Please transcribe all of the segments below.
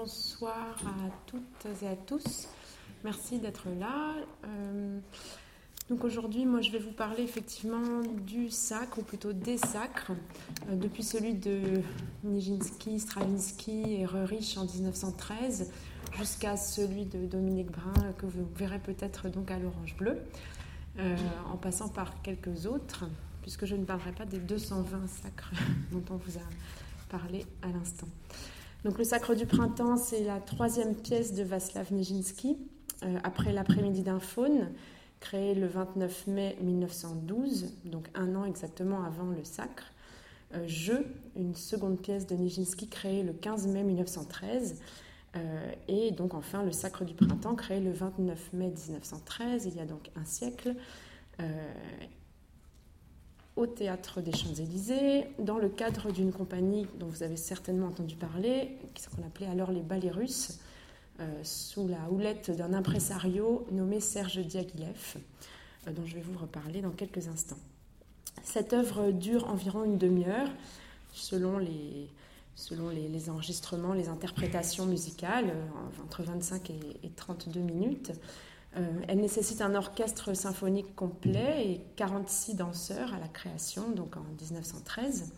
bonsoir à toutes et à tous. Merci d'être là. Euh, donc aujourd'hui, moi, je vais vous parler effectivement du sacre, ou plutôt des sacres, euh, depuis celui de Nijinsky, Stravinsky et Rerich en 1913, jusqu'à celui de Dominique Brun, que vous verrez peut-être donc à l'orange bleu, euh, en passant par quelques autres, puisque je ne parlerai pas des 220 sacres dont on vous a parlé à l'instant. Donc le Sacre du printemps, c'est la troisième pièce de Václav Nijinsky, euh, après l'après-midi d'un faune, créé le 29 mai 1912, donc un an exactement avant le Sacre. Euh, Jeu, une seconde pièce de Nijinsky créée le 15 mai 1913. Euh, et donc enfin le Sacre du printemps, créé le 29 mai 1913, il y a donc un siècle au théâtre des Champs-Élysées, dans le cadre d'une compagnie dont vous avez certainement entendu parler, qu'on appelait alors les Ballets Russes, euh, sous la houlette d'un impresario nommé Serge Diaghilev, euh, dont je vais vous reparler dans quelques instants. Cette œuvre dure environ une demi-heure, selon les, selon les, enregistrements, les interprétations musicales, euh, entre 25 et, et 32 minutes. Euh, elle nécessite un orchestre symphonique complet et 46 danseurs à la création, donc en 1913.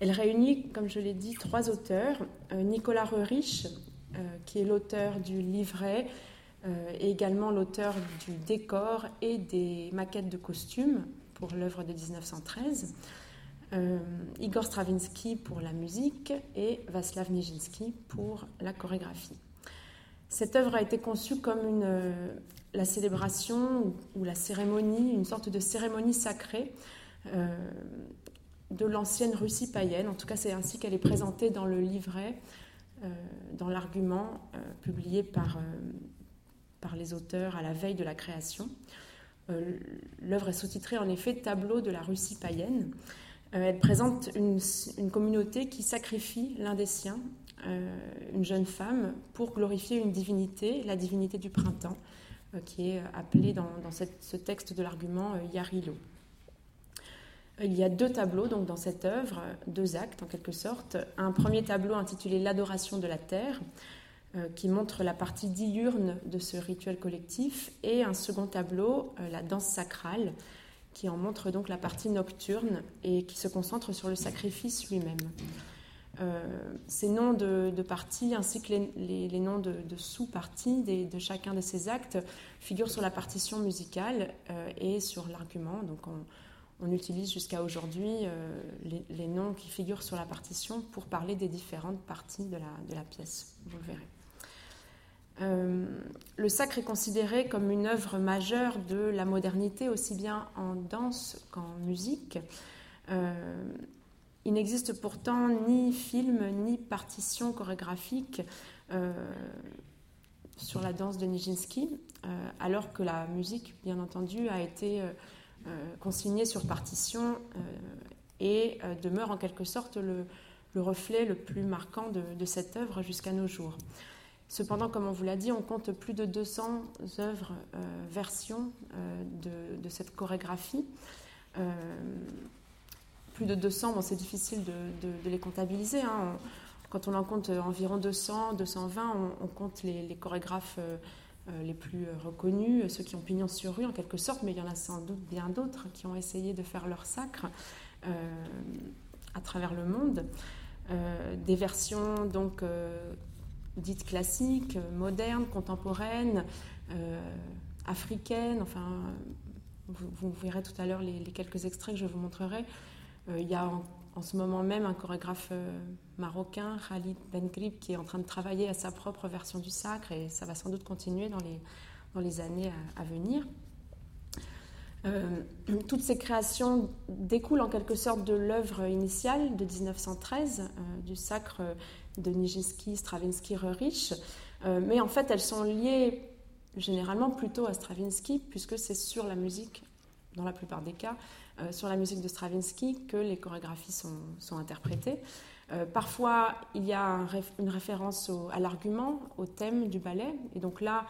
Elle réunit, comme je l'ai dit, trois auteurs. Euh, Nicolas Rerich, euh, qui est l'auteur du livret et également l'auteur du décor et des maquettes de costumes pour l'œuvre de 1913. Igor Stravinsky pour la musique et Vaslav Nijinsky pour la chorégraphie. Cette œuvre a été conçue comme une, la célébration ou la cérémonie, une sorte de cérémonie sacrée euh, de l'ancienne Russie païenne. En tout cas, c'est ainsi qu'elle est présentée dans le livret, euh, dans l'argument euh, publié par, par les auteurs à la veille de la création. L'œuvre est sous-titrée en effet Tableau de la Russie païenne. elle présente une, communauté qui sacrifie l'un des siens, une jeune femme, pour glorifier une divinité, la divinité du printemps. Euh, qui est appelé dans, ce texte de l'argument euh, Yarilo. Il y a deux tableaux donc dans cette œuvre, deux actes en quelque sorte. Un premier tableau intitulé L'adoration de la terre, euh, qui montre la partie diurne de ce rituel collectif, et un second tableau, La danse sacrale, qui en montre donc la partie nocturne et qui se concentre sur le sacrifice lui-même. Euh, ces noms de, parties ainsi que les, noms de, sous-parties de chacun de ces actes figurent sur la partition musicale euh, et sur l'argument. Donc on, utilise jusqu'à aujourd'hui euh, les, noms qui figurent sur la partition pour parler des différentes parties de la, pièce. Vous le verrez. le sacre est considéré comme une œuvre majeure de la modernité, aussi bien en danse qu'en musique. Il n'existe pourtant ni film ni partition chorégraphique euh, sur la danse de Nijinsky, euh, alors que la musique, bien entendu, a été euh, consignée sur partition et demeure en quelque sorte le, reflet le plus marquant de, cette œuvre jusqu'à nos jours. Cependant, comme on vous l'a dit, on compte plus de 200 œuvres, versions de, de, cette chorégraphie plus de 200, bon, c'est difficile de, les comptabiliser. Hein. quand on en compte environ 200, 220, on, compte les, chorégraphes euh, euh, les plus reconnus, ceux qui ont pignon sur rue en quelque sorte, mais il y en a sans doute bien d'autres qui ont essayé de faire leur sacre euh, à travers le monde. des versions donc dites classiques, modernes, contemporaines, africaines, enfin, vous, verrez tout à l'heure les, quelques extraits que je vous montrerai. Euh, il y a en, ce moment même un chorégraphe euh, marocain, Khalid Bengrib, qui est en train de travailler à sa propre version du sacre et ça va sans doute continuer dans les, dans les années à, venir. Euh, toutes ces créations découlent en quelque sorte de l'œuvre initiale de 1913, du sacre de Nijinsky, Stravinsky, Rerich, mais en fait elles sont liées généralement plutôt à Stravinsky, puisque c'est sur la musique, dans la plupart des cas, euh, sur la musique de Stravinsky que les chorégraphies sont, interprétées. Euh, parfois, il y a une référence à l'argument, au thème du ballet. Et donc là,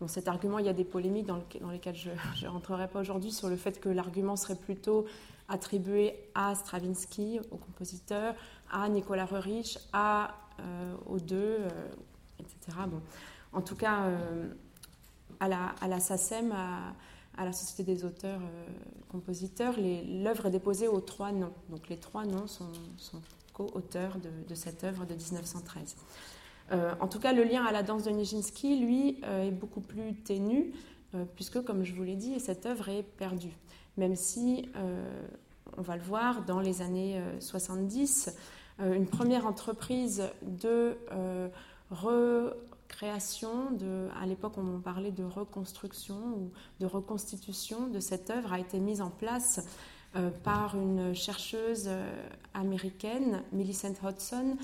dans cet argument, il y a des polémiques dans, lesquelles je ne rentrerai pas aujourd'hui sur le fait que l'argument serait plutôt attribué à Stravinsky, au compositeur, à Nicolas Rerich, à, euh, aux deux, Bon, en tout cas, à, la, à la SACEM, à, à la Société des auteurs-compositeurs, l'œuvre est déposée aux trois noms. Donc les trois noms sont, co-auteurs de, cette œuvre de 1913. Euh, en tout cas, le lien à la danse de Nijinsky, lui, euh, est beaucoup plus ténu, euh, puisque, comme je vous l'ai dit, cette œuvre est perdue. Même si, on va le voir, dans les années 70, une première entreprise de recréation, de, à l'époque on parlait de reconstruction ou de reconstitution de cette œuvre, a été mise en place par une chercheuse américaine, Millicent Hodgson,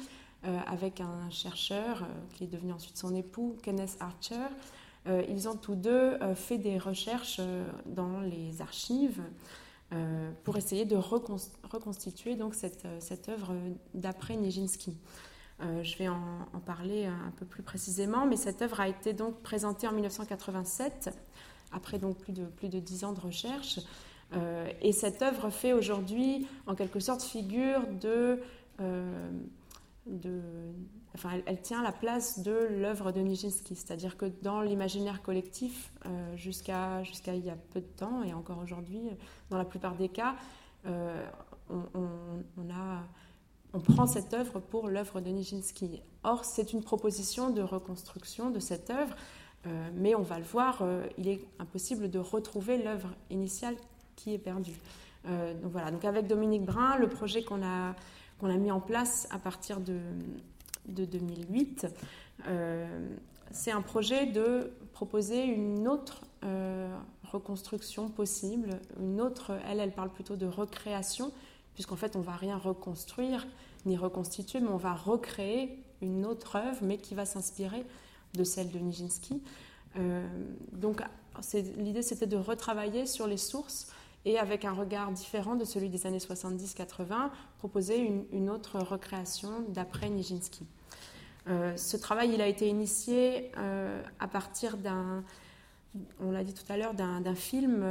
euh, avec un chercheur euh, qui est devenu ensuite son époux, Kenneth Archer. Euh, ils ont tous deux fait des recherches dans les archives pour essayer de reconstituer donc cette œuvre d'après Nijinsky. Je vais en, parler un peu plus précisément, mais cette œuvre a été donc présentée en 1987, après donc plus de, plus de 10 ans de recherche. et cette œuvre fait aujourd'hui en quelque sorte figure de de, enfin, elle, tient la place de l'œuvre de Nijinsky, c'est-à-dire que dans l'imaginaire collectif, euh, jusqu'à jusqu'à il y a peu de temps et encore aujourd'hui, dans la plupart des cas, euh, on, a, on prend cette œuvre pour l'œuvre de Nijinsky. Or, c'est une proposition de reconstruction de cette œuvre, euh, mais on va le voir, il est impossible de retrouver l'œuvre initiale qui est perdue. donc voilà, donc avec Dominique Brun, le projet qu'on a a mis en place à partir de, de 2008. Euh, c'est un projet de proposer une autre euh, reconstruction possible, une autre, elle, elle parle plutôt de recréation, puisqu'en fait on va rien reconstruire ni reconstituer, mais on va recréer une autre œuvre, mais qui va s'inspirer de celle de Nijinsky. Euh, donc l'idée c'était de retravailler sur les sources et avec un regard différent de celui des années 70-80, proposer une, autre recréation d'après Nijinsky. Euh, ce travail, il a été initié euh, à partir d'un, on l'a tout à l'heure, d'un film,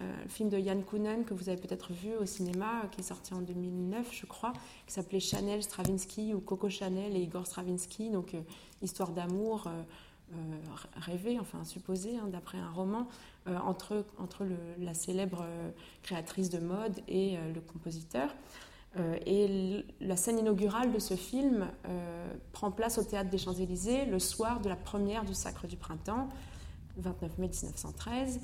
euh, film de Yann Kounen que vous avez peut-être vu au cinéma, qui est sorti en 2009, je crois, qui s'appelait Chanel Stravinsky ou Coco Chanel et Igor Stravinsky, donc histoire d'amour rêvée, enfin supposée, hein, d'après un roman, euh, entre, entre la célèbre euh, créatrice de mode et euh, le compositeur. et la scène inaugurale de ce film prend place au théâtre des Champs-Élysées le soir de la première du Sacre du Printemps, 29 mai 1913.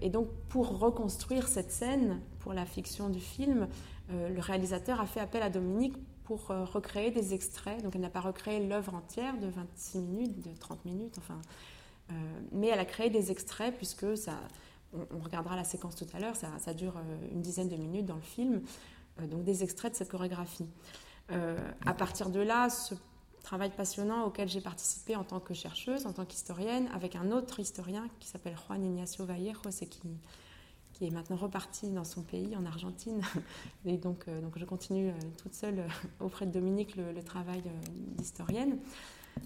Et donc, pour reconstruire cette scène, pour la fiction du film, le réalisateur a fait appel à Dominique pour recréer des extraits. Donc, elle n'a pas recréé l'œuvre entière de 26 minutes, de 30 minutes, enfin, euh, mais elle a créé des extraits, puisque ça, on, regardera la séquence tout à l'heure, ça, ça, dure euh, une dizaine de minutes dans le film, euh, donc des extraits de cette chorégraphie. à partir de là, ce travail passionnant auquel j'ai participé en tant que chercheuse, en tant qu'historienne, avec un autre historien qui s'appelle Juan Ignacio Vallejos et qui, qui est maintenant reparti dans son pays, en Argentine. Et donc, donc je continue toute seule auprès de Dominique le, le travail d'historienne.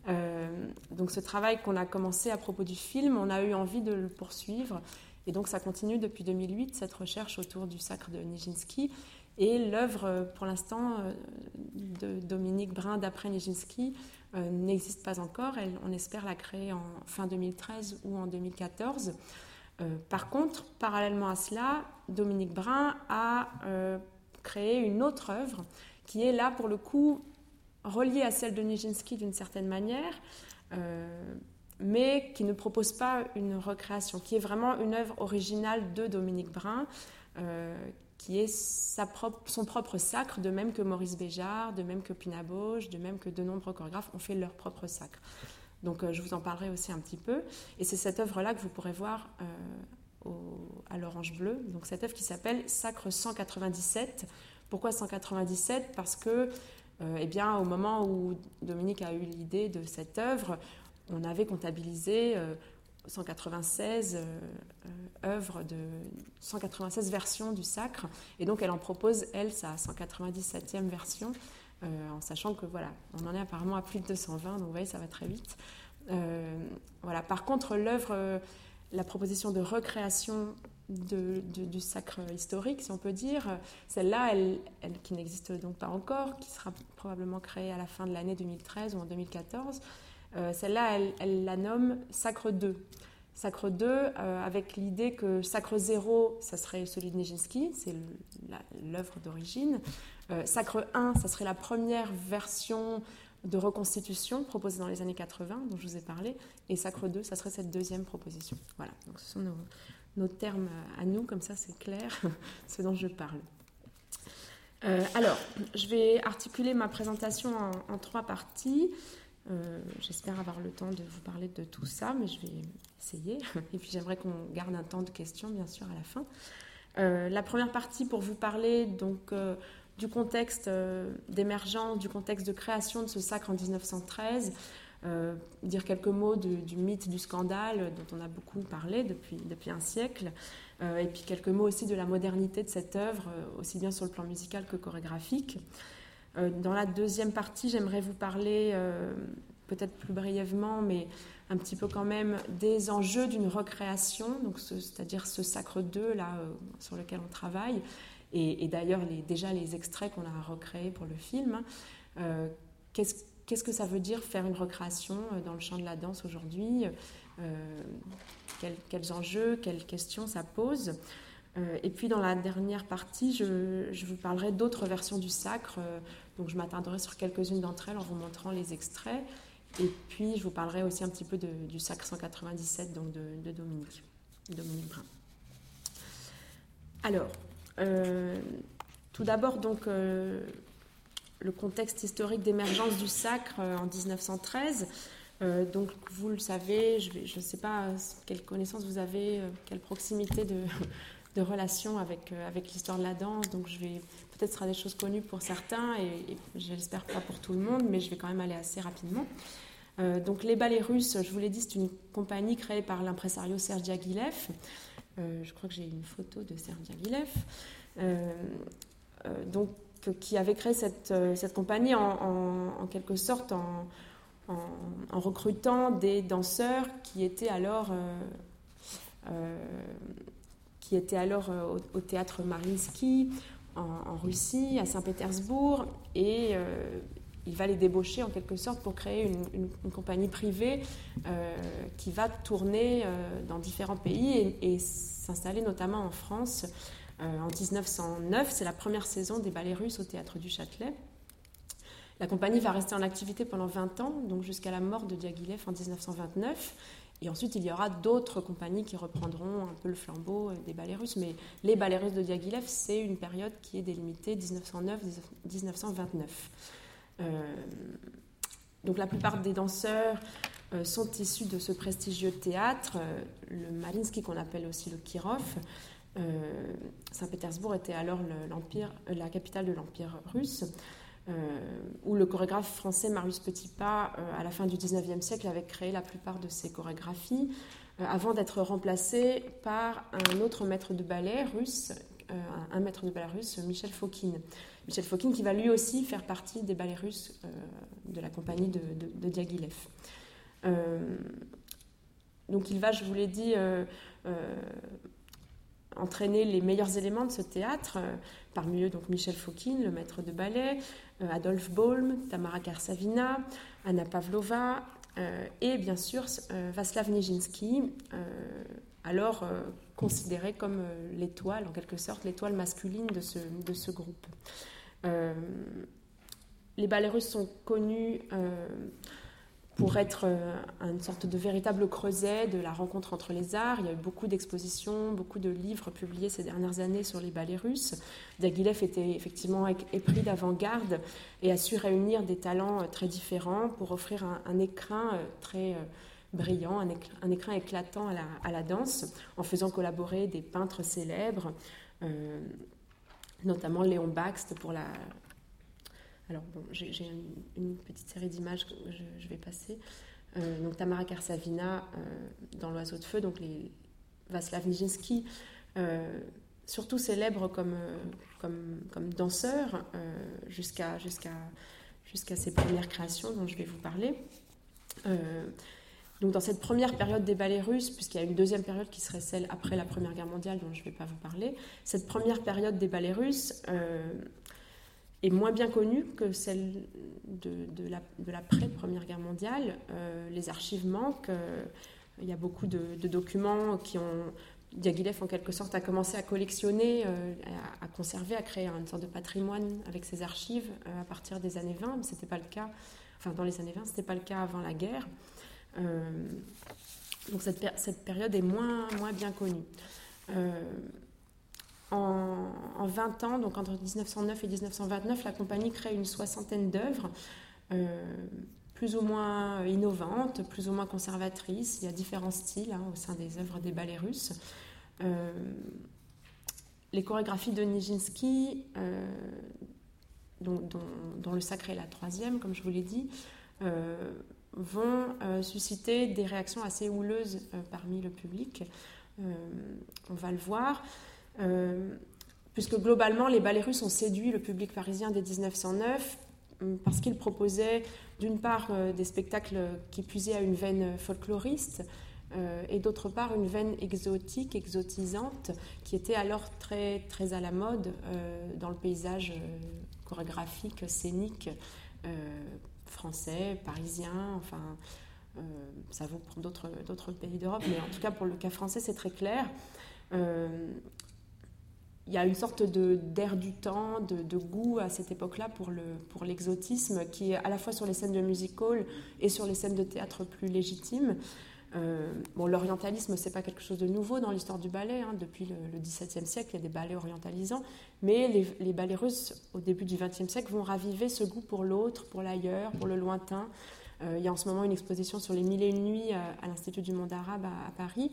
Euh, donc ce travail qu'on a commencé à propos du film, on a eu envie de le poursuivre. Et donc ça continue depuis 2008, cette recherche autour du sacre de Nijinsky. Et l'œuvre, euh, pour l'instant, euh, de Dominique Brun d'après Nijinsky n'existe pas encore. On espère la créer en fin 2013 ou en 2014. par contre, parallèlement à cela, Dominique Brun a créé une autre œuvre qui est là, pour le coup, reliée à celle de Nijinsky d'une certaine manière, euh, mais qui ne propose pas une recréation, qui est vraiment une œuvre originale de Dominique Brun, euh, qui est son propre sacre, de même que Maurice Béjart, de même que Pina de même que de nombreux chorégraphes ont fait leur propre sacre. Donc euh, je vous en parlerai aussi un petit peu. Et c'est cette œuvre-là que vous pourrez voir à l'orange bleu. Donc cette œuvre qui s'appelle Sacre 197. Pourquoi 197 Parce que euh, eh bien, au moment où Dominique a eu l'idée de cette œuvre, on avait comptabilisé 196 euh, euh, œuvres de 196 versions du Sacre, et donc elle en propose elle sa 197e version, en sachant que voilà, on en est apparemment à plus de 220, donc vous voyez, ça va très vite. voilà. Par contre, l'œuvre, la proposition de recréation du sacre historique, si on peut dire. Celle-là, elle, qui n'existe donc pas encore, qui sera probablement créée à la fin de l'année 2013 ou en 2014, Celle-là, elle, la nomme Sacre 2. Sacre 2, avec l'idée que Sacre 0, ça serait celui de Nijinsky, c'est l'œuvre d'origine. Sacre 1, ça serait la première version de reconstitution proposée dans les années 80, dont je vous ai parlé, et Sacre 2, ça serait cette deuxième proposition. Voilà, donc ce sont nos, termes à nous, comme ça c'est clair ce dont je parle. Euh, alors, je vais articuler ma présentation en, trois parties. Euh, j'espère avoir le temps de vous parler de tout ça, mais je vais essayer. Et puis j'aimerais qu'on garde un temps de questions, bien sûr, à la fin. Euh, la première partie pour vous parler donc du contexte euh, d'émergence, du contexte de création de ce sacre en 1913, euh, dire quelques mots du mythe du scandale dont on a beaucoup parlé depuis, depuis un siècle, euh, et puis quelques mots aussi de la modernité de cette œuvre, aussi bien sur le plan musical que chorégraphique. Dans la deuxième partie, j'aimerais vous parler, peut-être plus brièvement, mais un petit peu quand même, des enjeux d'une recréation, c'est-à-dire ce sacre 2 là, sur lequel on travaille, et, d'ailleurs déjà les extraits qu'on a recréés pour le film. Euh, qu'est-ce, que ça veut dire faire une recréation euh, dans le champ de la danse aujourd'hui euh, quels, enjeux, quelles questions ça pose et puis dans la dernière partie, je, vous parlerai d'autres versions du sacre, donc je m'attarderai sur quelques-unes d'entre elles en vous montrant les extraits. Et puis je vous parlerai aussi un petit peu du sacre 197 donc de, de Dominique, Dominique Brun. Alors, euh, tout d'abord, donc, euh, le contexte historique d'émergence du sacre euh, en 1913. donc, vous le savez, je ne sais pas quelle connaissance vous avez, quelle proximité de, de relation avec, avec l'histoire de la danse. Donc, je vais peut-être sera des choses connues pour certains et, je l'espère pas pour tout le monde, mais je vais quand même aller assez rapidement. donc, les ballets russes, je vous l'ai dit, c'est une compagnie créée par l'impresario Serge Aguilef. Euh, je crois que j'ai une photo de Serge Aguilef, euh, euh, donc, qui avait créé cette, compagnie en, quelque sorte en, recrutant des danseurs qui étaient alors, qui étaient alors au, théâtre Mariinsky en, Russie, à Saint-Pétersbourg, et il va les débaucher en quelque sorte pour créer une, compagnie privée euh, qui va tourner euh, dans différents pays et, s'installer notamment en France. Euh, en 1909, c'est la première saison des ballets russes au théâtre du Châtelet. La compagnie va rester en activité pendant 20 ans, donc jusqu'à la mort de Diaghilev en 1929. Et ensuite, il y aura d'autres compagnies qui reprendront un peu le flambeau des russes. Mais les russes de Diaghilev, c'est une période qui est délimitée 1909-1929. Euh, donc la plupart des danseurs euh, sont issus de ce prestigieux théâtre, euh, le Marinsky qu'on appelle aussi le Kirov. Saint-Pétersbourg était alors l'empire, la capitale de l'Empire russe, où le chorégraphe français Marius Petitpas, à la fin du 19e siècle, avait créé la plupart de ses chorégraphies, avant d'être remplacé par un autre maître de ballet russe, un maître de ballet russe, Michel Fokine. Michel Fokine, qui va lui aussi faire partie des ballets russes euh, de la compagnie de, Diaghilev. Euh, donc il va, je vous l'ai dit, euh, entraîner les meilleurs éléments de ce théâtre, parmi eux donc Michel Fokine, le maître de ballet, Adolphe Bohlm, Tamara Karsavina, Anna Pavlova, et bien sûr Vaslav Nijinsky, alors considéré comme l'étoile, en quelque sorte, l'étoile masculine de ce, de ce groupe. Euh, les ballets russes sont connus euh, pour être euh, une sorte de véritable creuset de la rencontre entre les arts. Il y a eu beaucoup d'expositions, beaucoup de livres publiés ces dernières années sur les ballets russes. Diaghilev était effectivement épris d'avant-garde et a su réunir des talents très différents pour offrir un, écrin très brillant, un écrin, éclatant à la, danse, en faisant collaborer des peintres célèbres notamment Léon Baxt pour la. Alors, bon, j'ai une, petite série d'images que je, vais passer. Euh, donc, Tamara Karsavina euh, dans L'Oiseau de Feu, donc les Vaslav Nijinsky, euh, surtout célèbre comme, comme, comme danseur jusqu'à jusqu'à jusqu'à ses premières créations dont je vais vous parler. Donc dans cette première période des ballets russes, puisqu'il y a une deuxième période qui serait celle après la Première Guerre mondiale dont je ne vais pas vous parler, cette première période des ballets russes, est moins bien connue que celle de, de l'après-Première Guerre mondiale. les archives manquent. il y a beaucoup de, documents qui ont Diaghilev, en quelque sorte, a commencé à collectionner, euh, à, conserver, à créer une sorte de patrimoine avec ses archives euh, à partir des années 20, mais c'était pas le cas, enfin dans les années 20, ce n'était pas le cas avant la guerre. Euh, donc cette, cette, période est moins, moins bien connue. En, en, 20 ans, donc entre 1909 et 1929, la compagnie crée une soixantaine d'œuvres plus ou moins innovantes, plus ou moins conservatrices. Il y a différents styles hein, au sein des œuvres des ballets russes. Euh, les chorégraphies de Nijinsky, euh, dont, le sacré est la troisième, comme je vous l'ai dit, euh, vont susciter des réactions assez houleuses parmi le public. on va le voir puisque globalement les ballets russes ont séduit le public parisien dès 1909 parce qu'ils proposaient d'une part euh, des spectacles qui puisaient à une veine folkloriste euh, et d'autre part une veine exotique, exotisante, qui était alors très, très à la mode euh, dans le paysage chorégraphique, scénique français, parisien, enfin ça vaut pour d'autres pays d'Europe, mais en tout cas pour le cas français c'est très clair il y a une sorte d'air du temps, de, goût à cette époque-là pour, le, pour l'exotisme, qui est à la fois sur les scènes de music hall et sur les scènes de théâtre plus légitimes. Euh, bon, l'orientalisme, c'est pas quelque chose de nouveau dans l'histoire du ballet. Hein. Depuis le, XVIIe siècle, il y a des ballets orientalisants. Mais les, ballets russes, au début du XXe siècle, vont raviver ce goût pour l'autre, pour l'ailleurs, pour le lointain. Euh, il y a en ce moment une exposition sur les mille et une nuits à, l'Institut du monde arabe à Paris.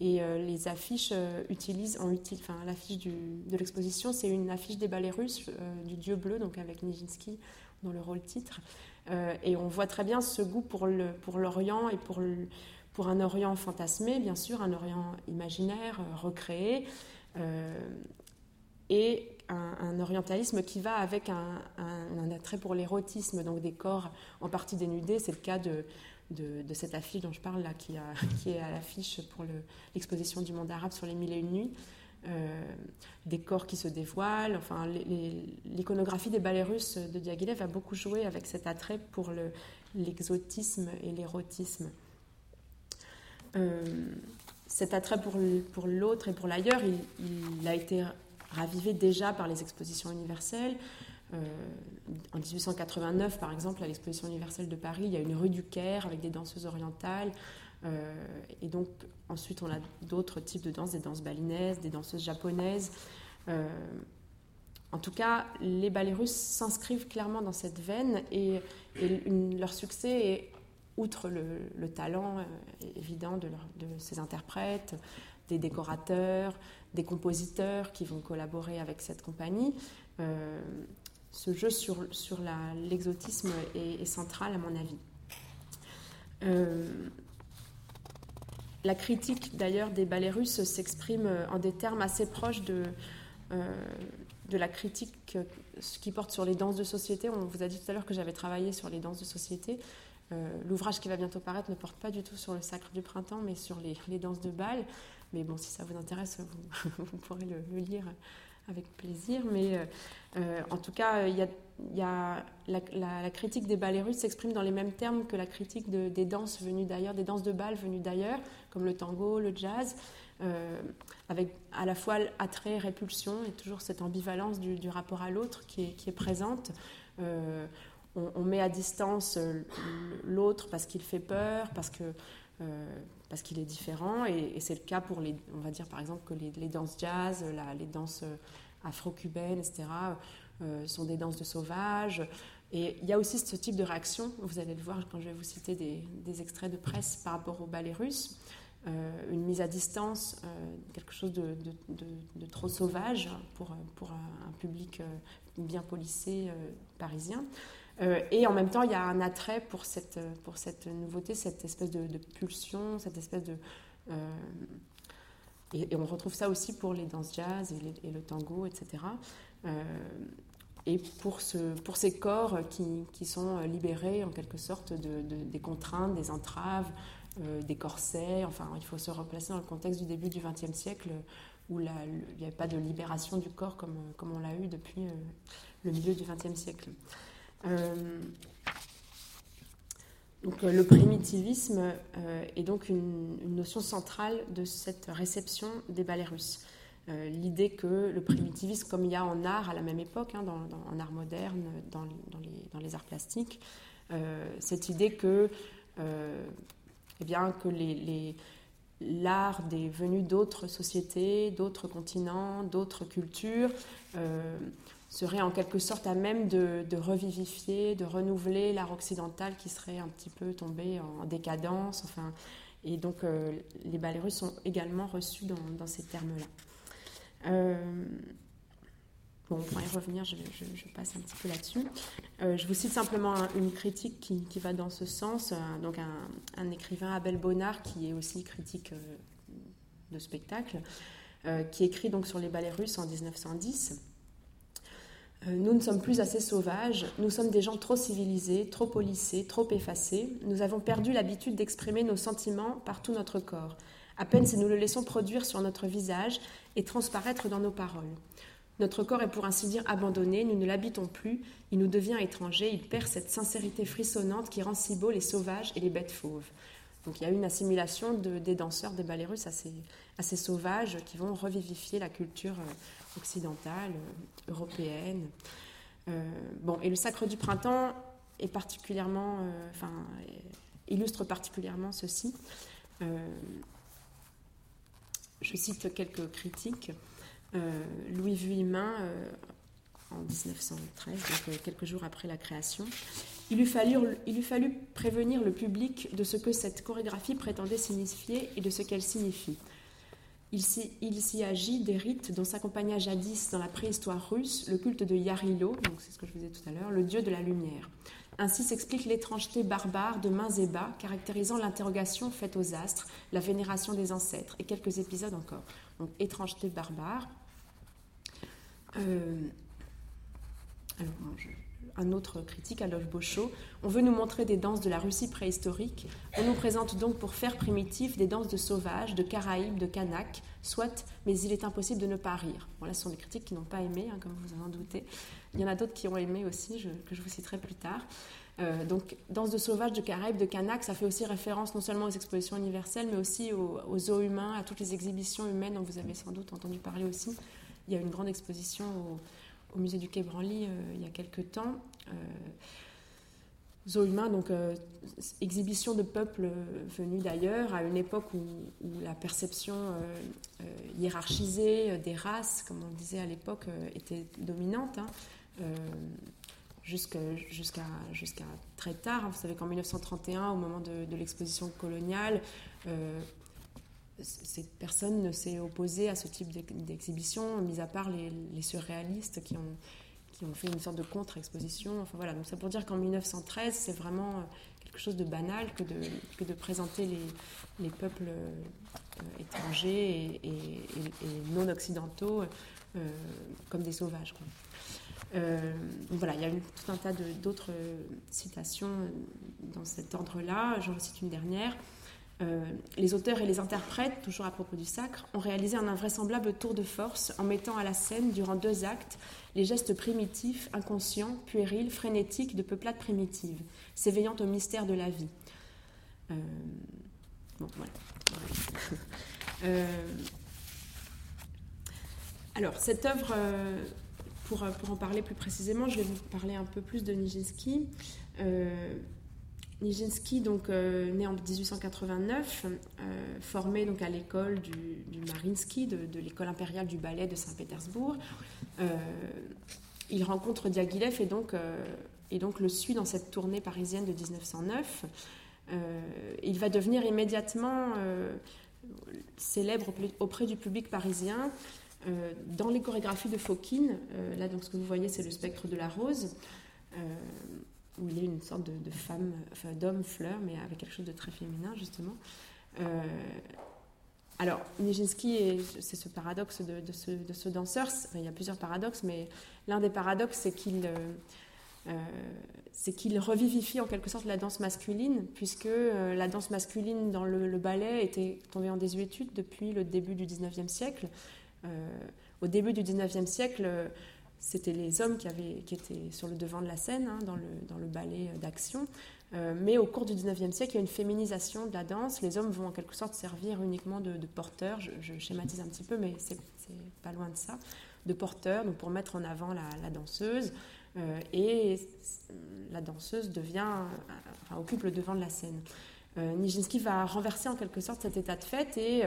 Et euh, les affiches euh, utilisent, en utilise, enfin, l'affiche de l'exposition, c'est une affiche des ballets russes euh, du Dieu bleu, donc avec Nijinsky dans le rôle titre. et on voit très bien ce goût pour, l'Orient et pour, un Orient fantasmé, bien sûr, un Orient imaginaire, recréé, et un, orientalisme qui va avec un attrait pour l'érotisme, donc des corps en partie dénudés. C'est le cas de de, cette affiche dont je parle là, qui, est à l'affiche pour l'exposition du monde arabe sur les mille et une nuits. Euh, des corps qui se dévoilent. Enfin, l'iconographie des ballets russes de Diaghilev a beaucoup joué avec cet attrait pour l'exotisme et l'érotisme. Euh, cet attrait pour, l'autre et pour l'ailleurs, il, il, a été ravivé déjà par les expositions universelles. Euh, en 1889, par exemple, à l'exposition universelle de Paris, il y a une rue du Caire avec des danseuses orientales. Euh, et donc, ensuite, on a d'autres types de danses, des danses balinaises, des danseuses japonaises. Euh, en tout cas, les ballets russes s'inscrivent clairement dans cette veine et, leur succès est, outre le, talent évident de, de, ces interprètes, des décorateurs, des compositeurs qui vont collaborer avec cette compagnie, ce jeu sur, sur l'exotisme est, central à mon avis. Euh, la critique d'ailleurs des ballets russes s'exprime en des termes assez proches de, euh, de la critique qui porte sur les danses de société. On vous a dit tout à l'heure que j'avais travaillé sur les danses de société. Euh, l'ouvrage qui va bientôt paraître ne porte pas du tout sur le sacre du printemps, mais sur les, les danses de bal. Mais bon, si ça vous intéresse, vous, vous pourrez le, lire avec plaisir. Mais euh, euh, en tout cas, il y a, la, critique des ballets russes s'exprime dans les mêmes termes que la critique des danses venues d'ailleurs, des danses de bal venues d'ailleurs, comme le tango, le jazz, euh, avec à la fois attrait, répulsion, et toujours cette ambivalence du, rapport à l'autre qui est, présente. on, met à distance l'autre parce qu'il fait peur, parce que parce qu'il est différent. Et, c'est le cas pour les, on va dire par exemple que les, danses jazz, les danses euh, afro-cubaines, etc., euh, sont des danses de sauvages. Et il y a aussi ce type de réaction, vous allez le voir quand je vais vous citer des, extraits de presse par rapport au ballet russe, euh, une mise à distance, quelque chose de, trop sauvage pour, pour un, public bien policé parisien. Euh, et en même temps, il y a un attrait pour cette, pour cette nouveauté, cette espèce de, pulsion, cette espèce de... Euh, et, on retrouve ça aussi pour les danses jazz et, le tango, etc. Euh, et pour, ce, pour ces corps qui, qui, sont libérés en quelque sorte de, des contraintes, des entraves, des corsets. Enfin, il faut se replacer dans le contexte du début du XXe siècle où il n'y avait pas de libération du corps comme, comme on l'a eu depuis le milieu du XXe siècle. Donc, le primitivisme est donc une, notion centrale de cette réception des ballets russes. Euh, l'idée que le primitivisme, comme il y a en art à la même époque, hein, en art moderne, dans, les, arts plastiques, euh, cette idée que, euh, eh bien, que l'art des venus d'autres sociétés, d'autres continents, d'autres cultures serait en quelque sorte à même de, revivifier, de renouveler l'art occidental qui serait un petit peu tombé en décadence. Enfin, et donc les ballets russes sont également reçus dans ces termes-là. Euh, bon, on pourra y revenir, je, passe un petit peu là-dessus. Euh, je vous cite simplement une critique qui, va dans ce sens. Euh, donc un, écrivain, Abel Bonnard, qui est aussi critique de spectacle, qui écrit donc sur les ballets russes en 1910. Nous ne sommes plus assez sauvages, nous sommes des gens trop civilisés, trop polissés, trop effacés. Nous avons perdu l'habitude d'exprimer nos sentiments par tout notre corps. À peine si nous le laissons produire sur notre visage et transparaître dans nos paroles. Notre corps est pour ainsi dire abandonné, nous ne l'habitons plus, il nous devient étranger, il perd cette sincérité frissonnante qui rend si beau les sauvages et les bêtes fauves. Donc il y a une assimilation de, des danseurs des ballets russes assez, assez sauvages qui vont revivifier la culture euh, occidentale, euh, européenne. Euh, bon, et le sacre du printemps est particulièrement, enfin, illustre particulièrement ceci. Je cite quelques critiques. Euh, Louis Vuillemin, euh, en 1913, donc euh, quelques jours après la création, il eût, fallu, il fallu prévenir le public de ce que cette chorégraphie prétendait signifier et de ce qu'elle signifie. Il s'y agit des rites dont s'accompagna jadis dans la préhistoire russe le culte de Yarilo, donc c'est ce que je vous tout à l'heure, le dieu de la lumière. Ainsi s'explique l'étrangeté barbare de mains et bas, caractérisant l'interrogation faite aux astres, la vénération des ancêtres, et quelques épisodes encore. Donc, étrangeté barbare. Euh, un autre critique, Adolphe Beauchot, on veut nous montrer des danses de la Russie préhistorique. On nous présente donc pour faire primitif des danses de sauvages, de Caraïbes, de Kanak, soit, mais il est impossible de ne pas rire. Bon, là, ce sont des critiques qui n'ont pas aimé, hein, comme vous en doutez. Il y en a d'autres qui ont aimé aussi, que je vous citerai plus tard. Euh, donc, Danse de sauvage de Caraïbes, de Kanak, ça fait aussi référence non seulement aux expositions universelles, mais aussi aux, aux zoos humains, à toutes les exhibitions humaines dont vous avez sans doute entendu parler aussi. Il y a une grande exposition au, musée du Quai Branly euh, il y a quelques temps. Euh, zoo humain, donc exhibition de peuples venus d'ailleurs, à une époque où, la perception hiérarchisée des races, comme on disait à l'époque, était dominante. Hein. Euh, jusqu'à très tard. Vous savez qu'en 1931, au moment de, l'exposition coloniale, euh, personne ne s'est opposée à ce type d'exhibition, mis à part les, surréalistes qui ont, fait une sorte de contre-exposition. Enfin voilà, donc c'est pour dire qu'en 1913, c'est vraiment quelque chose de banal que de, présenter les, les peuples euh, étrangers et, non occidentaux comme des sauvages. Euh, voilà, il y a tout un tas d'autres citations dans cet ordre-là. J'en cite une dernière. Euh, les auteurs et les interprètes, toujours à propos du sacre, ont réalisé un invraisemblable tour de force en mettant à la scène, durant deux actes, les gestes primitifs, inconscients, puérils, frénétiques de peuplades primitives, s'éveillant au mystère de la vie. Euh, bon, voilà. alors, cette œuvre pour, en parler plus précisément, je vais vous parler un peu plus de Nijinsky. Euh, Nijinsky, donc, euh, né en 1889, euh, formé donc, à l'école du, Marinsky, de, l'école impériale du ballet de Saint-Pétersbourg. il rencontre Diaghilev et et donc le suit dans cette tournée parisienne de 1909. il va devenir immédiatement célèbre auprès du public parisien euh, dans les chorégraphies de Fokine, euh, là donc ce que vous voyez c'est le spectre de la rose, euh, où il est une sorte de, femme, enfin d'homme fleur, mais avec quelque chose de très féminin justement. alors Nijinsky, c'est ce paradoxe de, ce, danseur, il y a plusieurs paradoxes, mais l'un des paradoxes c'est qu'il c'est qu'il revivifie en quelque sorte la danse masculine, puisque la danse masculine dans le, le, ballet était tombée en désuétude depuis le début du 19e siècle. au début du 19e siècle, c'était les hommes qui, avaient, qui étaient sur le devant de la scène, hein, dans, le, dans, le, ballet d'action. Euh, mais au cours du 19e siècle, il y a une féminisation de la danse. Les hommes vont en quelque sorte servir uniquement de, porteurs, je, schématise un petit peu, mais c'est pas loin de ça, de porteurs, donc pour mettre en avant la, danseuse. Euh, et la danseuse devient, enfin, occupe le devant de la scène. Euh, Nijinsky va renverser en quelque sorte cet état de fait et,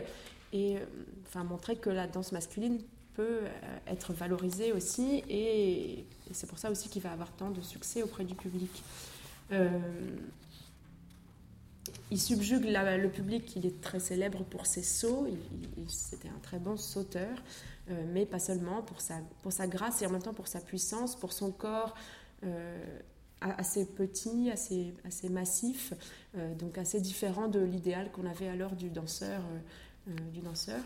et enfin, montrer que la danse masculine peut être valorisée aussi, et, c'est pour ça aussi qu'il va avoir tant de succès auprès du public. Euh, il subjugue le public, il est très célèbre pour ses sauts, c'était un très bon sauteur, euh, mais pas seulement, pour sa, pour sa grâce et en même temps pour sa puissance, pour son corps euh, assez petit, assez, assez massif, donc assez différent de l'idéal qu'on avait alors du danseur. du danseur.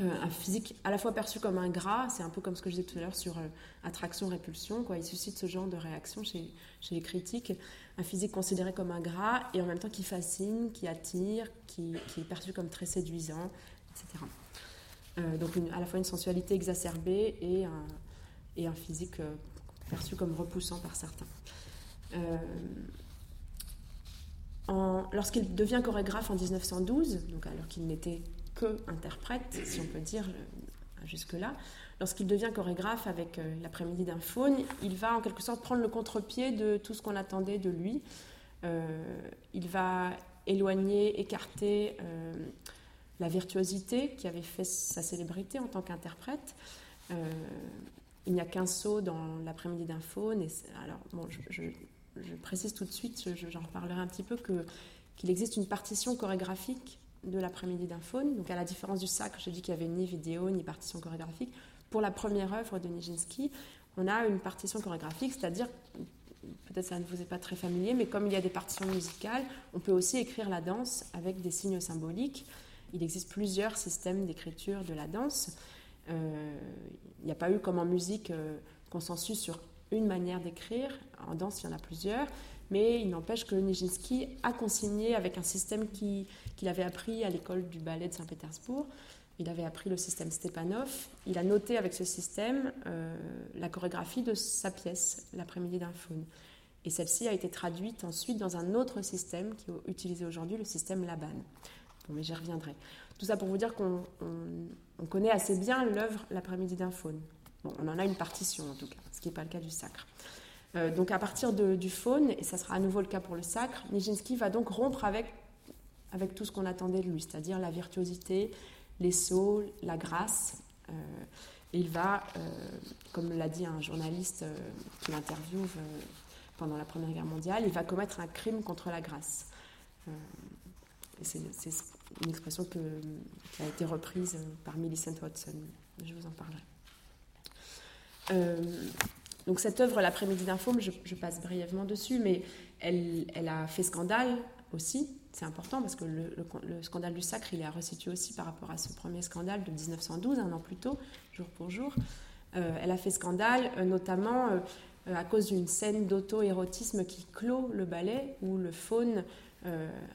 Euh, un physique à la fois perçu comme un gras, c'est un peu comme ce que je disais tout à l'heure sur euh, attraction-répulsion, quoi. il suscite ce genre de réaction chez, chez, les critiques, un physique considéré comme un gras et en même temps qui fascine, qui attire, qui, est perçu comme très séduisant, etc. Euh, donc à la fois une sensualité exacerbée et un, et un physique perçu comme repoussant par certains. Lorsqu'il devient chorégraphe en 1912, donc alors qu'il n'était interprète, si on peut dire jusque-là. Lorsqu'il devient chorégraphe avec euh, l'après-midi d'un faune, il va en quelque sorte prendre le contre-pied de tout ce qu'on attendait de lui. Euh, il va éloigner, écarter euh, la virtuosité qui avait fait sa célébrité en tant qu'interprète. il n'y a qu'un saut dans l'après-midi d'un faune. Et alors, bon, je, précise tout de suite, j'en reparlerai un petit peu, qu'il existe une partition chorégraphique de l'après-midi d'un faune. Donc, à la différence du sacre, j'ai dit qu'il n'y avait ni vidéo ni partition chorégraphique. Pour la première œuvre de Nijinsky, on a une partition chorégraphique, c'est-à-dire, peut-être ça ne vous est pas très familier, mais comme il y a des partitions musicales, on peut aussi écrire la danse avec des signes symboliques. Il existe plusieurs systèmes d'écriture de la danse. Euh, il n'y a pas eu comme en musique euh, consensus sur une manière d'écrire. En danse, il y en a plusieurs mais il n'empêche que Nijinsky a consigné avec un système qu'il avait appris à l'école du ballet de Saint-Pétersbourg. Il avait appris le système Stepanov. Il a noté avec ce système euh, la chorégraphie de sa pièce, L'après-midi d'un faune. Et celle-ci a été traduite ensuite dans un autre système qui est utilisé aujourd'hui, le système Laban. Bon, mais j'y reviendrai. Tout ça pour vous dire qu'on connaît assez bien l'œuvre L'après-midi d'un faune. Bon, on en a une partition en tout cas, ce qui n'est pas le cas du sacre. Euh, donc à partir du faune, et ça sera à nouveau le cas pour le sacre, Nijinsky va donc rompre avec, avec tout ce qu'on attendait de lui, c'est-à-dire la virtuosité, les sauts, la grâce. Euh, et il va, euh, comme l'a dit un journaliste qui l'interviewe pendant la Première Guerre mondiale, il va commettre un crime contre la grâce. c'est une expression qui a été reprise par Millicent Watson. Je vous en parlerai. Donc cette œuvre, L'après-midi d'un faume, je, passe brièvement dessus, mais elle, a fait scandale aussi. C'est important parce que le, scandale du sacre, il est à resituer aussi par rapport à ce premier scandale de 1912, un an plus tôt, jour pour jour. Euh, elle a fait scandale euh, notamment euh, à cause d'une scène d'auto-érotisme qui clôt le ballet, où le faune,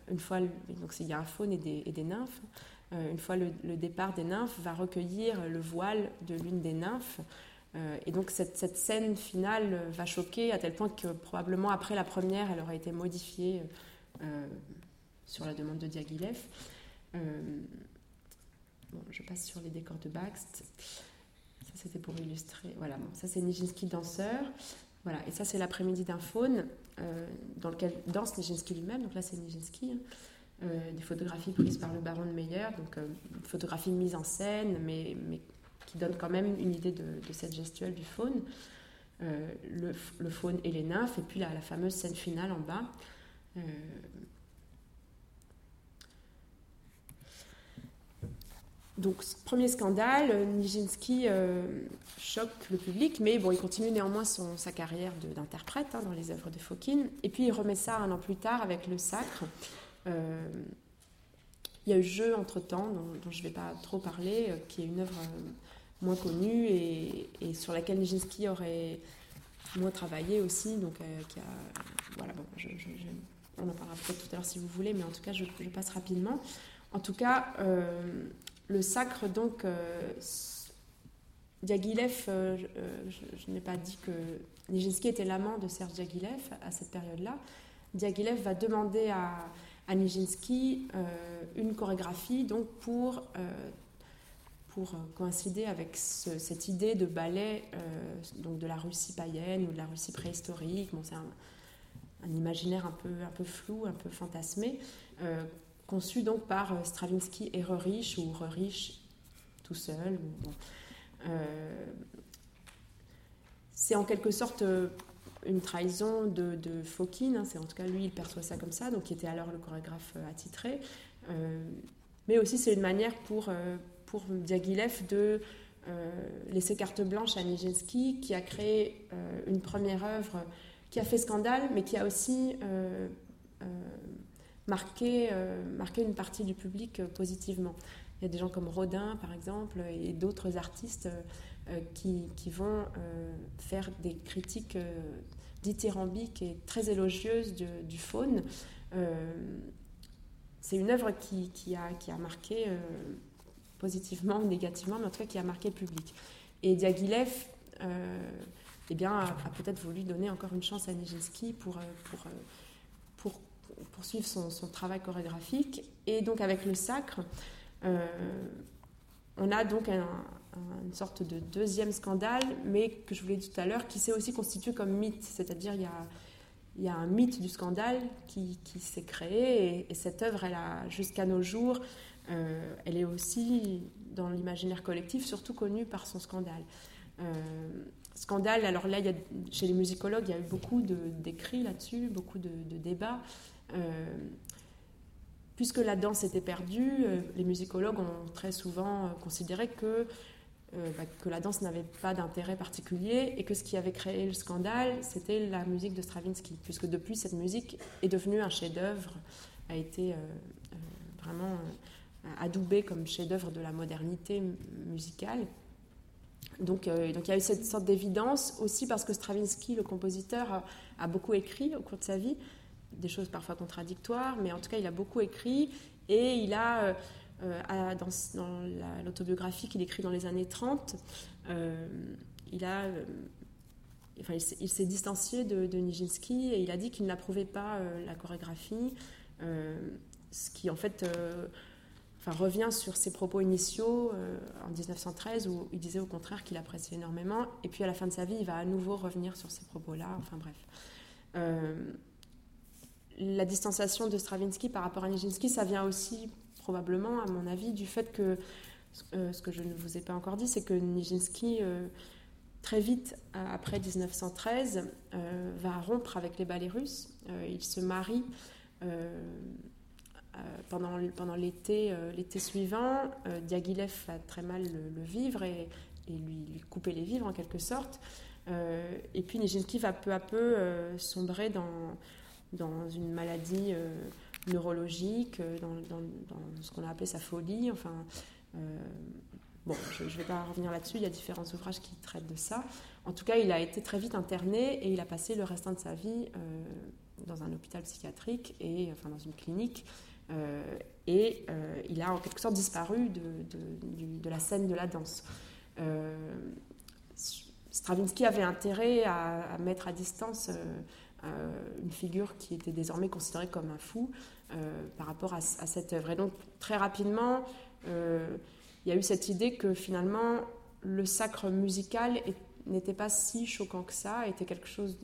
une fois, donc il y a un faune et des, nymphes, une fois le, départ des nymphes, va recueillir le voile de l'une des nymphes. Euh, et donc cette, scène finale va choquer à tel point que probablement après la première, elle aura été modifiée euh, sur la demande de Diaghilev. Euh, bon, je passe sur les décors de Baxt. Ça c'était pour illustrer. Voilà, ça c'est Nijinsky danseur. Voilà, et ça c'est l'après-midi d'un faune dans lequel danse Nijinsky lui-même. Donc là c'est Nijinsky. Hein. des photographies prises par le baron de Meyer, donc une photographie mise en scène, mais, mais qui donne quand même une idée de, cette gestuelle du faune. Euh, le, faune et les nymphes, et puis la, fameuse scène finale en bas. Euh, donc, premier scandale, Nijinsky euh, choque le public, mais bon, il continue néanmoins son, sa carrière d'interprète hein, dans les œuvres de Fokine. Et puis, il remet ça un an plus tard avec Le Sacre. il y a eu Jeu entre-temps, dont, je ne vais pas trop parler, qui est une œuvre moins connue et, sur laquelle Nijinsky aurait, moins travaillé aussi, donc a, voilà, bon, on en parlera peut-être tout à l'heure si vous voulez, mais en tout cas, je, passe rapidement. En tout cas, le sacre, donc, Diaghilev, je, n'ai pas dit que Nijinsky était l'amant de Serge Diaghilev à cette période-là. Diaghilev va demander à, à Nijinsky euh, une chorégraphie donc pour, euh, pour coïncider avec cette idée de ballet euh, donc de la Russie païenne ou de la Russie préhistorique. Bon, c'est un, imaginaire un peu, un peu flou, un peu fantasmé, conçu donc par Stravinsky et Rerich ou Rerich tout seul. c'est en quelque sorte une trahison de, de Fokine, hein, c'est en tout cas lui, il perçoit ça comme ça, donc qui était alors le chorégraphe euh, attitré. Euh, mais aussi, c'est une manière pour, euh, pour Diaghilev de laisser carte blanche à Nijinsky, qui a créé une première œuvre qui a fait scandale, mais qui a aussi marqué, marqué une partie du public positivement. Il y a des gens comme Rodin, par exemple, et d'autres artistes euh, qui, vont euh, faire des critiques euh, dithyrambiques et très élogieuses du, faune. c'est une œuvre qui, a, qui a marqué positivement ou négativement, mais en tout cas qui a marqué le public. Et Diaghilev eh bien, a, peut-être voulu donner encore une chance à Nijinsky pour, pour, pour poursuivre son, travail chorégraphique. Et donc avec le sacre, on a donc un, une sorte de deuxième scandale, mais que je vous l'ai dit tout à l'heure, qui s'est aussi constitué comme mythe. C'est-à-dire, il y a, un mythe du scandale qui s'est créé, et, cette œuvre, elle a, jusqu'à nos jours, euh, elle est aussi dans l'imaginaire collectif, surtout connue par son scandale. Euh, scandale, alors là, chez les musicologues, il y a eu beaucoup d'écrits là-dessus, beaucoup de, débats. Euh, puisque la danse était perdue, les musicologues ont très souvent considéré que bah, que la danse n'avait pas d'intérêt particulier et que ce qui avait créé le scandale, c'était la musique de Stravinsky, puisque depuis, cette musique est devenue un chef-d'œuvre, a été vraiment adoubé comme chef-d'œuvre de la modernité musicale. Donc, donc, il y a eu cette sorte d'évidence aussi parce que Stravinsky, le compositeur, a, beaucoup écrit au cours de sa vie, des choses parfois contradictoires, mais en tout cas, il a beaucoup écrit et il a euh, dans, l'autobiographie qu'il écrit dans les années 30, euh, il a euh, Enfin, il s'est distancié de, Nijinsky et il a dit qu'il n'approuvait pas la chorégraphie, ce qui en fait enfin, revient sur ses propos initiaux en 1913 où il disait au contraire qu'il appréciait énormément. Et puis à la fin de sa vie, il va à nouveau revenir sur ces propos-là. Enfin bref. la distanciation de Stravinsky par rapport à Nijinsky, ça vient aussi probablement, à mon avis, du fait que, euh, ce que je ne vous ai pas encore dit, c'est que Nijinsky, euh, très vite après 1913, euh, va rompre avec les ballets russes. il se marie pendant, l'été, l'été suivant. Diaghilev va très mal le, vivre et, lui, couper les vivres en quelque sorte. et puis Nijinsky va peu à peu sombrer dans, une maladie neurologique, euh, dans, ce qu'on a appelé sa folie. Enfin, euh, bon, je ne vais pas revenir là-dessus, il y a différents ouvrages qui traitent de ça. En tout cas, il a été très vite interné et il a passé le restant de sa vie euh, dans un hôpital psychiatrique et enfin dans une clinique. Et il a en quelque sorte disparu de, la scène de la danse. Stravinsky avait intérêt à, à mettre à distance euh, une figure qui était désormais considérée comme un fou euh, par rapport à, cette œuvre. Et donc très rapidement, euh, il y a eu cette idée que finalement le sacre musical n'était pas si choquant que ça, était quelque chose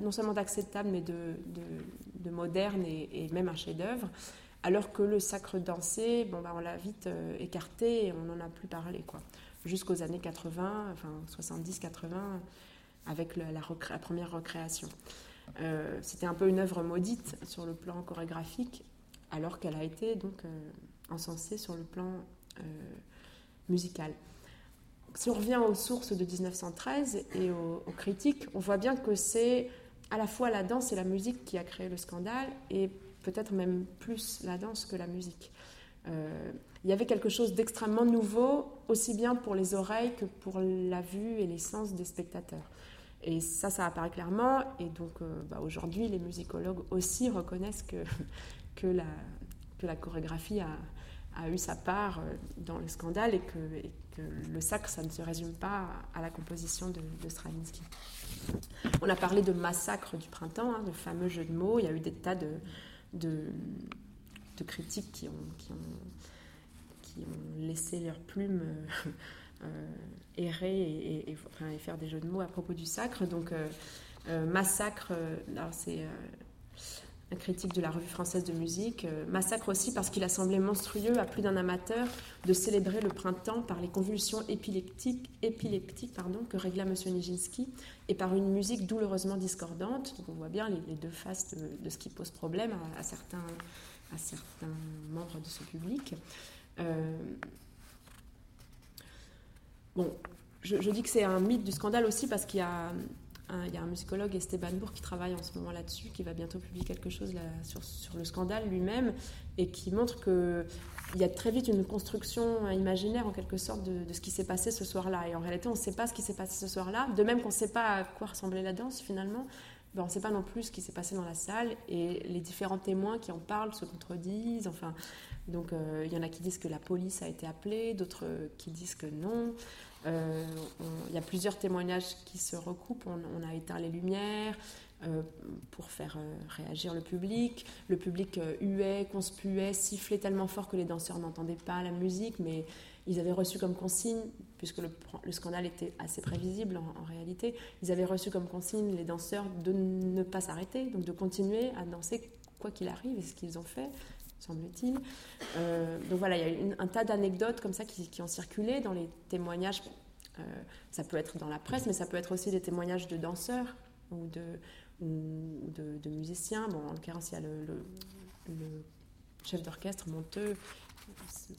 non seulement d'acceptable, mais de, de, moderne et, même un chef-d'œuvre, alors que le sacre dansé, bon, bah, on l'a vite écarté et on n'en a plus parlé. quoi Jusqu'aux années 80, enfin 70-80, avec la, première recréation. Euh, c'était un peu une œuvre maudite sur le plan chorégraphique, alors qu'elle a été donc euh, encensée sur le plan euh, musical. Si on revient aux sources de 1913 et aux, critiques, on voit bien que c'est à la fois la danse et la musique qui a créé le scandale, et peut-être même plus la danse que la musique. il y avait quelque chose d'extrêmement nouveau, aussi bien pour les oreilles que pour la vue et les sens des spectateurs. Et ça, ça apparaît clairement. Et donc, bah, aujourd'hui, les musicologues aussi reconnaissent que, que, la, que la chorégraphie a, a eu sa part dans le scandale et que, le sacre, ça ne se résume pas à la composition de, Stravinsky. On a parlé de massacre du printemps, hein, de fameux jeu de mots. Il y a eu des tas de, critiques qui ont, laissé leurs plumes euh, euh, errer et, et, faire des jeux de mots à propos du sacre. Donc, euh, massacre, alors c'est un critique de la revue française de musique, euh, massacre aussi parce qu'il a semblé monstrueux à plus d'un amateur de célébrer le printemps par les convulsions épileptiques, épileptiques pardon, que régla M. Nijinsky et par une musique douloureusement discordante. Donc on voit bien les, deux faces de, ce qui pose problème à, certains, à certains membres de ce public. Euh, bon, je, je, dis que c'est un mythe du scandale aussi parce qu'il y a il y a un musicologue, Esteban Bourg, qui travaille en ce moment là-dessus, qui va bientôt publier quelque chose sur, le scandale lui-même, et qui montre qu'il y a très vite une construction imaginaire, en quelque sorte, de, ce qui s'est passé ce soir-là. Et en réalité, on ne sait pas ce qui s'est passé ce soir-là, de même qu'on ne sait pas à quoi ressemblait la danse, finalement. Ben, on ne sait pas non plus ce qui s'est passé dans la salle, et les différents témoins qui en parlent se contredisent. Enfin, donc, euh, il y en a qui disent que la police a été appelée, d'autres qui disent que non. Euh, il y a plusieurs témoignages qui se recoupent. On, a éteint les lumières euh, pour faire euh, réagir le public. Le public huait, conspuait, sifflait tellement fort que les danseurs n'entendaient pas la musique, mais ils avaient reçu comme consigne, puisque le, scandale était assez prévisible en, réalité, ils avaient reçu comme consigne les danseurs de ne pas s'arrêter, donc de continuer à danser quoi qu'il arrive, et ce qu'ils ont fait semble-t-il. Euh, donc voilà, il y a un tas d'anecdotes comme ça qui, ont circulé dans les témoignages. Euh, ça peut être dans la presse, mais ça peut être aussi des témoignages de danseurs ou de, ou de, musiciens. Bon, en l'occurrence, il y a le, chef d'orchestre Monteux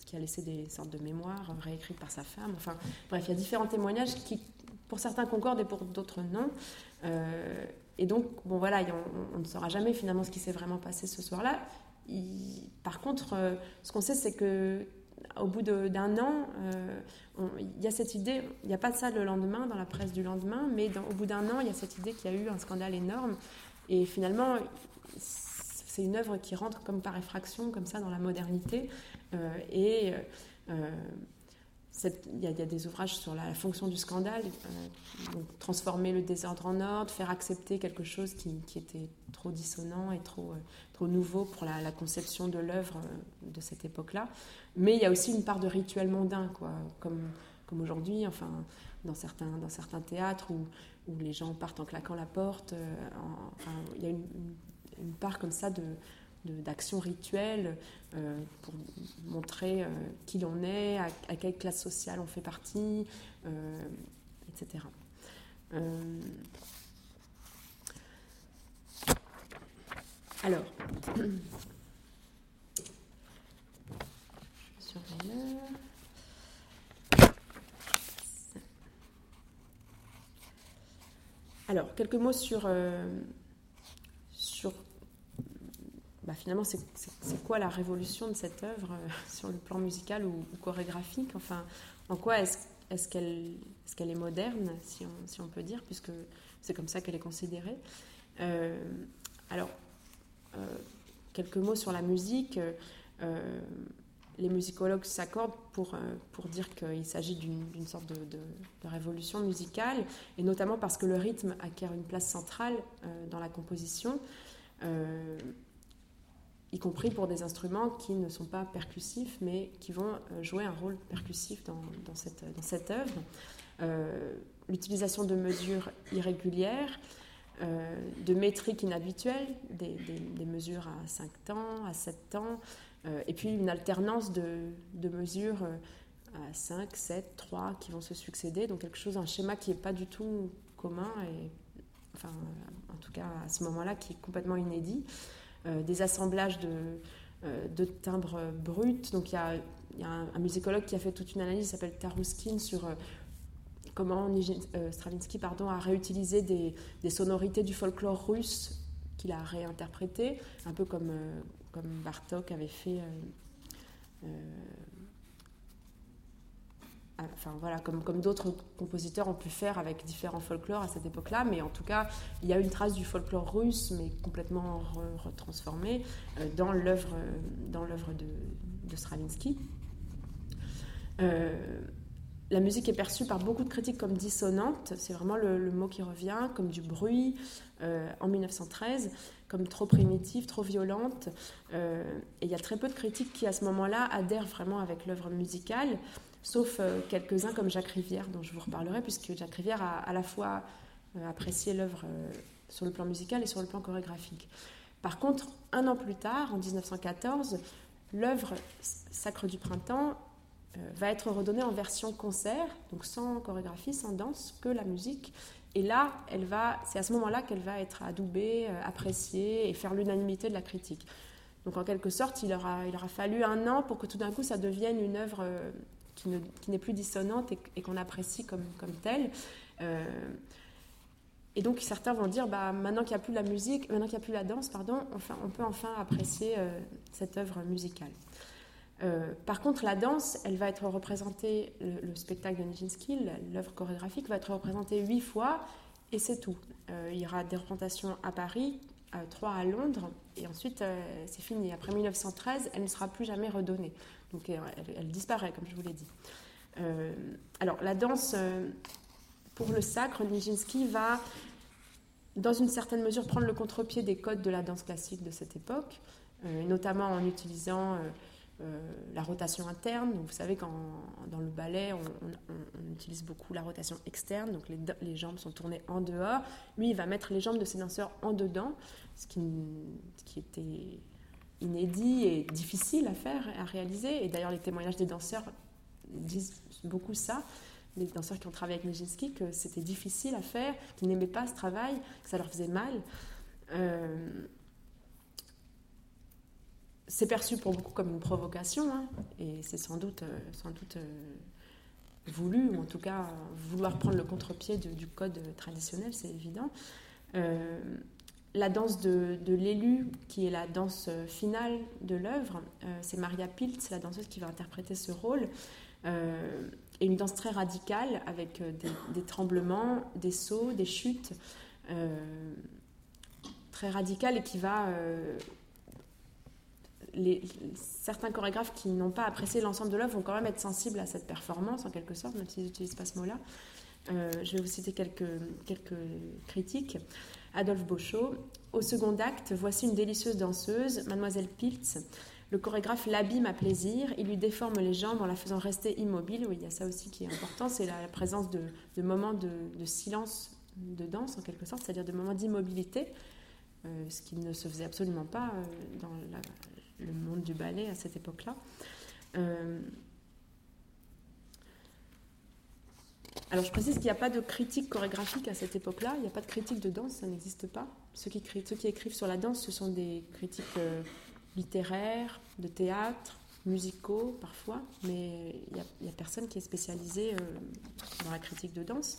qui a laissé des sortes de mémoires réécrites par sa femme. Enfin, bref, il y a différents témoignages qui, pour certains, concordent et pour d'autres, non. Euh, et donc, bon voilà, on, on, ne saura jamais finalement ce qui s'est vraiment passé ce soir-là par contre, euh, ce qu'on sait, c'est que au bout d'un an, euh, il y a cette idée, il n'y a pas de ça le lendemain, dans la presse du lendemain, mais au bout d'un an, il y a cette idée qu'il y a eu un scandale énorme. Et finalement, c'est une œuvre qui rentre comme par effraction, comme ça, dans la modernité. Euh, et il y, a des ouvrages sur la, fonction du scandale, transformer le désordre en ordre, faire accepter quelque chose qui, était trop dissonant et trop, trop nouveau pour la, conception de l'œuvre euh, de cette époque-là. Mais il y a aussi une part de rituel mondain, quoi, comme, comme aujourd'hui, enfin, dans certains, dans certains théâtres où, où les gens partent en claquant la porte. Euh, il y a une, part comme ça de d'action rituelle euh, pour montrer qui l'on est, à, quelle classe sociale on fait partie, etc. Alors, Alors, quelques mots euh, sur bah, finalement, c'est quoi la révolution de cette œuvre euh, sur le plan musical ou, chorégraphique? Enfin, en quoi est-ce qu'elle est, moderne, si on, peut dire, puisque c'est comme ça qu'elle est considérée? Euh, Alors, euh, quelques mots sur la musique. Les musicologues s'accordent pour dire qu'il s'agit d'une sorte de, révolution musicale, et notamment parce que le rythme acquiert une place centrale dans la composition, y compris pour des instruments qui ne sont pas percussifs, mais qui vont jouer un rôle percussif dans, cette, œuvre. L'utilisation de mesures irrégulières, euh, de métriques inhabituelles, des, mesures à 5 temps, à 7 temps, euh, et puis une alternance de, mesures euh, à 5, 7, 3 qui vont se succéder, donc quelque chose, un schéma qui n'est pas du tout commun, et, enfin en tout cas à ce moment-là qui est complètement inédit, des assemblages de, de timbres bruts, donc il y a, y a un, un, musicologue qui a fait toute une analyse, s'appelle Taruskin, sur comment euh, Stravinsky pardon, a réutilisé des, sonorités du folklore russe qu'il a réinterprétées, un peu comme, euh, comme Bartok avait fait euh, enfin voilà, comme, d'autres compositeurs ont pu faire avec différents folklores à cette époque-là, mais en tout cas, il y a une trace du folklore russe, mais complètement retransformée euh, dans l'œuvre de, Stravinsky. Euh, la musique est perçue par beaucoup de critiques comme dissonante, c'est vraiment le, mot qui revient, comme du bruit euh, en 1913, comme trop primitive, trop violente. et il y a très peu de critiques qui, à ce moment-là, adhèrent vraiment avec l'œuvre musicale sauf euh, quelques-uns comme Jacques Rivière, dont je vous reparlerai, puisque Jacques Rivière a à la fois euh, apprécié l'œuvre euh, sur le plan musical et sur le plan chorégraphique. Par contre, un an plus tard, en 1914, l'œuvre Sacre du printemps va être redonnée en version concert, donc sans chorégraphie, sans danse, que la musique. Et là, elle va, c'est à ce moment-là qu'elle va être adoubée, appréciée et faire l'unanimité de la critique. Donc en quelque sorte, il aura, il aura fallu un an pour que tout d'un coup ça devienne une œuvre qui, n'est plus dissonante et, qu'on apprécie comme, comme telle. Euh, et donc certains vont dire, bah, maintenant qu'il n'y a plus la musique, maintenant qu'il n'y a plus la danse, pardon, on peut enfin apprécier euh, cette œuvre musicale. Euh, par contre, la danse, elle va être représentée, le, spectacle de Nijinsky, l'œuvre chorégraphique, va être représentée huit fois, et c'est tout. il y aura des représentations à Paris, trois à Londres, et ensuite c'est fini. Après 1913, elle ne sera plus jamais redonnée. Donc elle, disparaît, comme je vous l'ai dit. Euh, alors la danse, euh, pour le sacre, Nijinsky va, dans une certaine mesure, prendre le contre-pied des codes de la danse classique de cette époque, euh, notamment en utilisant la rotation interne. Vous savez qu'en dans le ballet, on, utilise beaucoup la rotation externe, donc les, jambes sont tournées en dehors. Lui, il va mettre les jambes de ses danseurs en dedans, ce qui était inédit et difficile à faire, à réaliser. Et d'ailleurs, les témoignages des danseurs disent beaucoup ça. Les danseurs qui ont travaillé avec Nijinsky, que c'était difficile à faire, qu'ils n'aimaient pas ce travail, que ça leur faisait mal. Euh, c'est perçu pour beaucoup comme une provocation, hein, et c'est sans doute, euh, sans doute euh, voulu, ou en tout cas vouloir prendre le contre-pied du code traditionnel, c'est évident la danse de, l'élu, qui est la danse finale de l'œuvre, euh, c'est Maria Piltz, la danseuse qui va interpréter ce rôle, euh, et une danse très radicale avec euh, des, tremblements, des sauts, des chutes, très radicale et qui va... Certains chorégraphes qui n'ont pas apprécié l'ensemble de l'œuvre vont quand même être sensibles à cette performance, en quelque sorte, même s'ils n'utilisent pas ce mot-là. je vais vous citer quelques critiques. Adolphe Beauchot. Au second acte, voici une délicieuse danseuse, Mademoiselle Piltz. Le chorégraphe l'abîme à plaisir, il lui déforme les jambes en la faisant rester immobile. Oui, il y a ça aussi qui est important, c'est la, présence de, moments de, silence de danse en quelque sorte, c'est-à-dire de moments d'immobilité, euh, ce qui ne se faisait absolument pas euh, dans le monde du ballet à cette époque-là. Euh, Alors je précise qu'il n'y a pas de critique chorégraphique à cette époque-là, il n'y a pas de critique de danse, ça n'existe pas. Ceux qui, écrivent sur la danse, ce sont des critiques euh, littéraires, de théâtre, musicaux parfois, mais il n'y a, personne qui est spécialisé euh, dans la critique de danse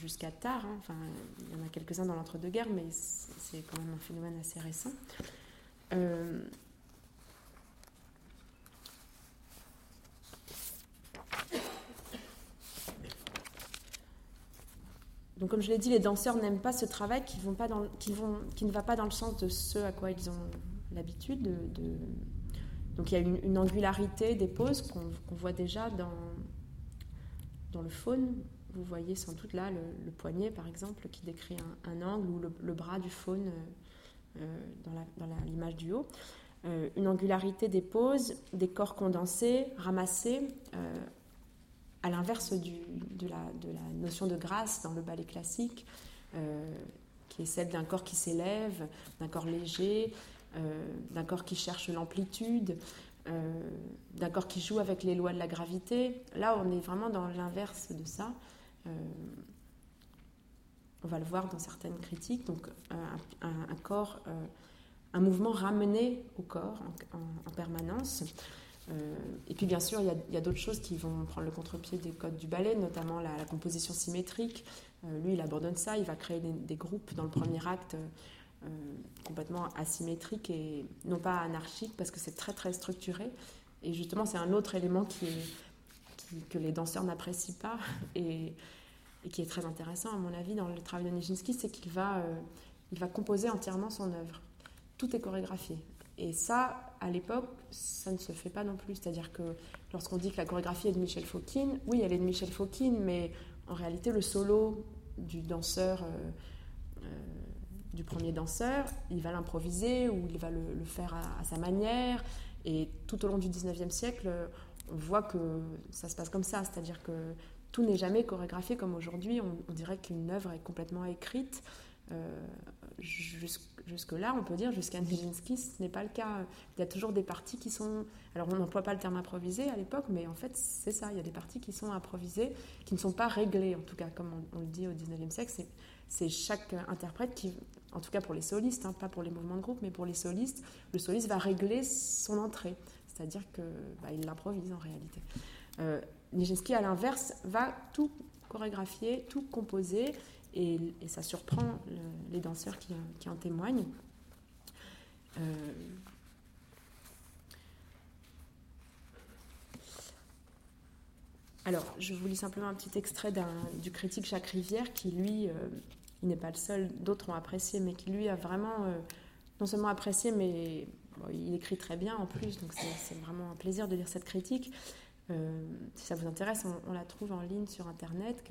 jusqu'à tard. Hein. Enfin, il y en a quelques-uns dans l'entre-deux-guerres, mais c'est quand même un phénomène assez récent. Euh, Donc, comme je l'ai dit, les danseurs n'aiment pas ce travail qui, vont vont, ne va pas dans le sens de ce à quoi ils ont l'habitude. De, Donc, il y a une, angularité des poses qu'on voit déjà dans, le faune. Vous voyez sans doute là le, poignet, par exemple, qui décrit un, angle, ou le, bras du faune euh, dans l'image du haut. Euh, une angularité des poses, des corps condensés, ramassés, euh, à l'inverse de la, notion de grâce dans le ballet classique, euh, qui est celle d'un corps qui s'élève, d'un corps léger, euh, d'un corps qui cherche l'amplitude, euh, d'un corps qui joue avec les lois de la gravité. Là, on est vraiment dans l'inverse de ça. on va le voir dans certaines critiques. Donc, un, corps, un mouvement ramené au corps en permanence. Euh, et puis bien sûr, il y a, d'autres choses qui vont prendre le contre-pied des codes du ballet, notamment la, composition symétrique. Euh, lui, il abandonne ça, il va créer des, groupes dans le premier acte euh, complètement asymétriques et non pas anarchiques, parce que c'est très très structuré. Et justement, c'est un autre élément que les danseurs n'apprécient pas et, qui est très intéressant à mon avis dans le travail de Nijinsky, c'est qu'il va, va composer entièrement son œuvre. Tout est chorégraphié. Et ça, à l'époque, ça ne se fait pas non plus. C'est-à-dire que lorsqu'on dit que la chorégraphie est de Michel Fauquin, oui, elle est de Michel Fauquin, mais en réalité, le solo du danseur, euh, euh, du premier danseur, il va l'improviser ou il va le, faire à, sa manière. Et tout au long du 19e siècle, on voit que ça se passe comme ça. C'est-à-dire que tout n'est jamais chorégraphié comme aujourd'hui. On, dirait qu'une œuvre est complètement écrite. Euh, jusque-là, on peut dire, jusqu'à Nijinsky, ce n'est pas le cas. Il y a toujours des parties qui sont. Alors, on n'emploie pas le terme improvisé à l'époque, mais en fait, c'est ça. Il y a des parties qui sont improvisées, qui ne sont pas réglées, en tout cas, comme on, le dit au 19e siècle. C'est chaque interprète qui, en tout cas pour les solistes, hein, pas pour les mouvements de groupe, mais pour les solistes, le soliste va régler son entrée. C'est-à-dire qu'il bah, l'improvise en réalité. Euh, Nijinsky, à l'inverse, va tout chorégraphier, tout composer et, ça surprend les danseurs qui, en témoignent. Euh, alors, je vous lis simplement un petit extrait du critique Jacques Rivière qui, lui, euh, il n'est pas le seul, d'autres ont apprécié, mais qui, lui, a vraiment euh, non seulement apprécié, mais il écrit très bien en plus, donc c'est vraiment un plaisir de lire cette critique. si ça vous intéresse, on, la trouve en ligne sur Internet,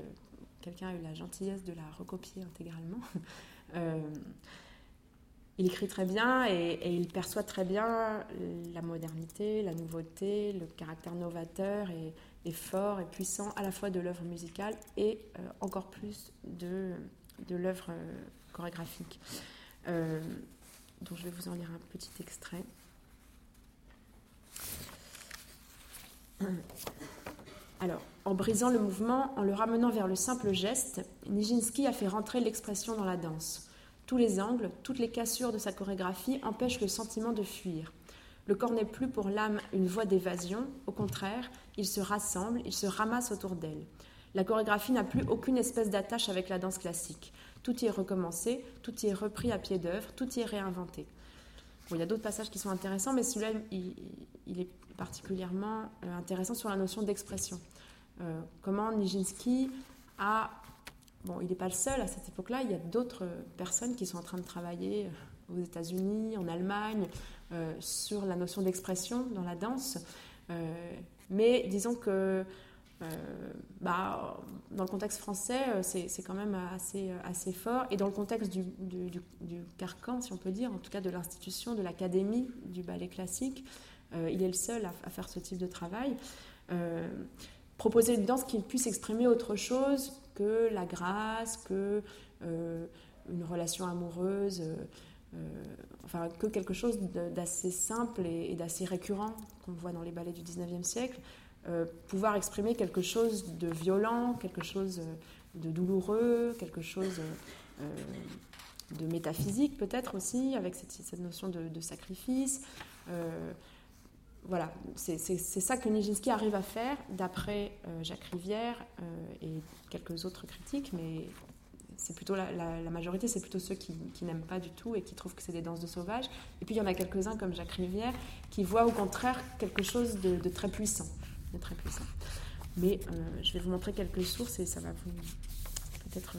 quelqu'un a eu la gentillesse de la recopier intégralement. Euh, il écrit très bien et, il perçoit très bien la modernité, la nouveauté, le caractère novateur et, fort et puissant à la fois de l'œuvre musicale et euh, encore plus de, l'œuvre euh, chorégraphique. je vais vous en lire un petit extrait. Alors, en brisant le mouvement, en le ramenant vers le simple geste, Nijinsky a fait rentrer l'expression dans la danse. Tous les angles, toutes les cassures de sa chorégraphie empêchent le sentiment de fuir. Le corps n'est plus pour l'âme une voie d'évasion, au contraire, il se rassemble, il se ramasse autour d'elle. La chorégraphie n'a plus aucune espèce d'attache avec la danse classique. Tout y est recommencé, tout y est repris à pied d'œuvre, tout y est réinventé. il y a d'autres passages qui sont intéressants, mais celui-là, il, est particulièrement euh, intéressant sur la notion d'expression. Euh, comment Nijinsky a... Bon, il n'est pas le seul à cette époque-là, il y a d'autres personnes qui sont en train de travailler euh, aux États-Unis, en Allemagne, euh, sur la notion d'expression dans la danse. mais disons que bah, dans le contexte français, c'est quand même assez, assez fort. Et dans le contexte du, du, carcan, si on peut dire, en tout cas de l'institution, de l'académie du ballet classique, il est le seul à, faire ce type de travail proposer une danse qui puisse exprimer autre chose que la grâce, que euh, une relation amoureuse, euh, euh, enfin que quelque chose d'assez simple et, d'assez récurrent qu'on voit dans les ballets du 19e siècle, pouvoir exprimer quelque chose de violent, quelque chose de douloureux, quelque chose de métaphysique peut-être aussi, avec cette, notion de, de sacrifice voilà, c'est ça que Nijinsky arrive à faire, d'après euh, Jacques Rivière euh, et quelques autres critiques, mais c'est plutôt la, majorité, c'est plutôt ceux qui, n'aiment pas du tout et qui trouvent que c'est des danses de sauvages. Et puis il y en a quelques-uns comme Jacques Rivière qui voient au contraire quelque chose de, très puissant, très puissant. Mais euh, je vais vous montrer quelques sources et ça va vous peut-être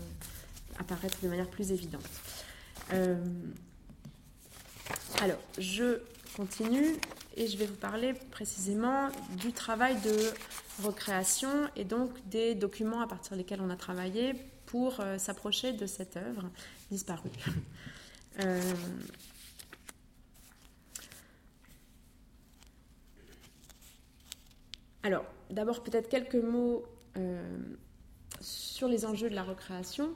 apparaître de manière plus évidente. alors, je continue et je vais vous parler précisément du travail de recréation et donc des documents à partir desquels on a travaillé pour euh, s'approcher de cette œuvre disparue. Euh, alors, d'abord peut-être quelques mots euh, sur les enjeux de la recréation,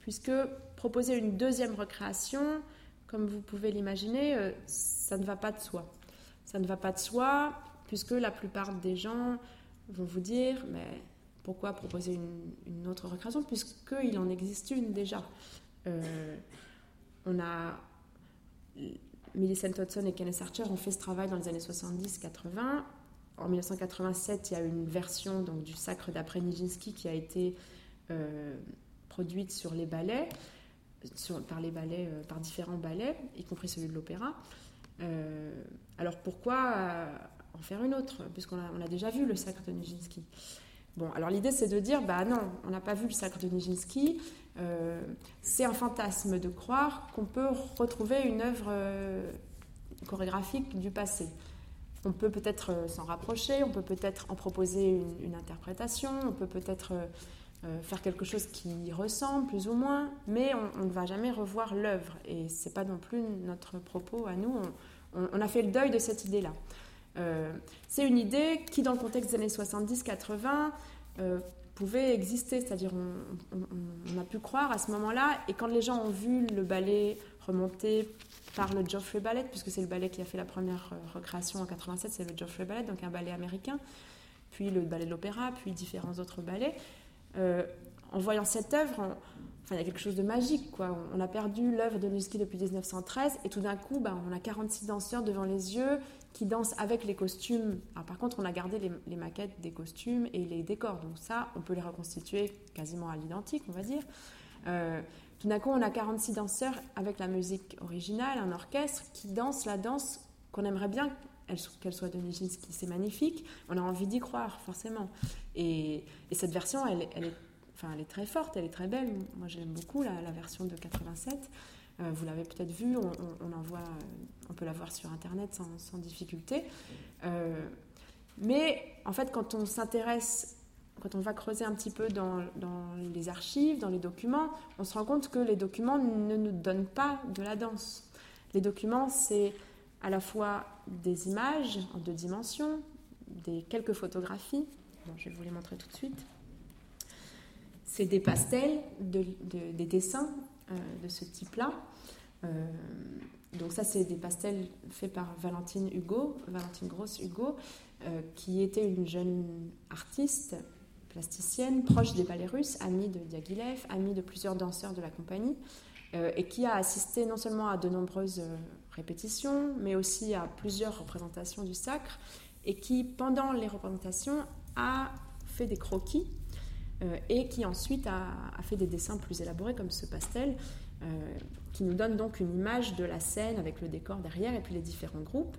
puisque proposer une deuxième recréation, comme vous pouvez l'imaginer, ça ne va pas de soi. Ça ne va pas de soi, puisque la plupart des gens vont vous dire, mais pourquoi proposer une, autre recréation, puisqu'il en existe une déjà. Euh, on a Millicent Hudson et Kenneth Archer ont fait ce travail dans les années 70-80. En 1987, il y a une version donc, du Sacre d'après Nijinsky qui a été euh, produite sur les ballets, ballets, euh, par différents ballets, y compris celui de l'opéra. Euh, alors pourquoi en faire une autre, puisqu'on a, a déjà vu le sacre de Nijinsky. Bon, alors l'idée c'est de dire, bah non, on n'a pas vu le sacre de Nijinsky, euh, c'est un fantasme de croire qu'on peut retrouver une œuvre euh, chorégraphique du passé. On peut peut-être euh, s'en rapprocher, on peut peut-être en proposer une, interprétation, on peut peut-être faire quelque chose qui ressemble plus ou moins, mais on, ne va jamais revoir l'œuvre. Et c'est pas non plus notre propos à nous. A fait le deuil de cette idée-là. c'est une idée qui, dans le contexte des années 70-80, pouvait exister, c'est-à-dire on, a pu croire à ce moment-là, et quand les gens ont vu le ballet remonter par le Geoffrey Ballet, puisque c'est le ballet qui a fait la première euh, recréation en 87, c'est le Geoffrey Ballet, donc un ballet américain, puis le ballet de l'opéra, puis différents autres ballets, euh, en voyant cette œuvre, enfin, il y a quelque chose de magique, quoi. On a perdu l'œuvre de Nusky depuis 1913, et tout d'un coup, bah, on a 46 danseurs devant les yeux, qui dansent avec les costumes. par contre, on a gardé les, maquettes des costumes et les décors. Donc ça, on peut les reconstituer quasiment à l'identique, on va dire. Euh, tout d'un coup, on a 46 danseurs avec la musique originale, un orchestre qui danse la danse qu'on aimerait bien qu'elle soit de Nijinsky. C'est magnifique. On a envie d'y croire, forcément. Et, cette version, elle, est, elle est très forte, elle est très belle. Moi, j'aime beaucoup la, version de 87. Euh, vous l'avez peut-être vu, on, on, on peut la voir sur Internet sans, difficulté. Euh, mais en fait, quand on s'intéresse, quand on va creuser un petit peu dans, les archives, dans les documents, on se rend compte que les documents ne nous donnent pas de la danse. Les documents, c'est à la fois des images en deux dimensions, des quelques photographies. je vais vous les montrer tout de suite. C'est des pastels, des dessins euh, de ce type-là. Euh, donc ça, c'est des pastels faits par Valentine Hugo, Valentine Grosse Hugo, euh, qui était une jeune artiste plasticienne, proche des ballets russes, amie de Diaghilev, amie de plusieurs danseurs de la compagnie, et qui a assisté non seulement à de nombreuses répétitions, mais aussi à plusieurs représentations du sacre, et qui, pendant les représentations, a fait des croquis et qui ensuite a, fait des dessins plus élaborés comme ce pastel, euh, qui nous donne donc une image de la scène avec le décor derrière et puis les différents groupes.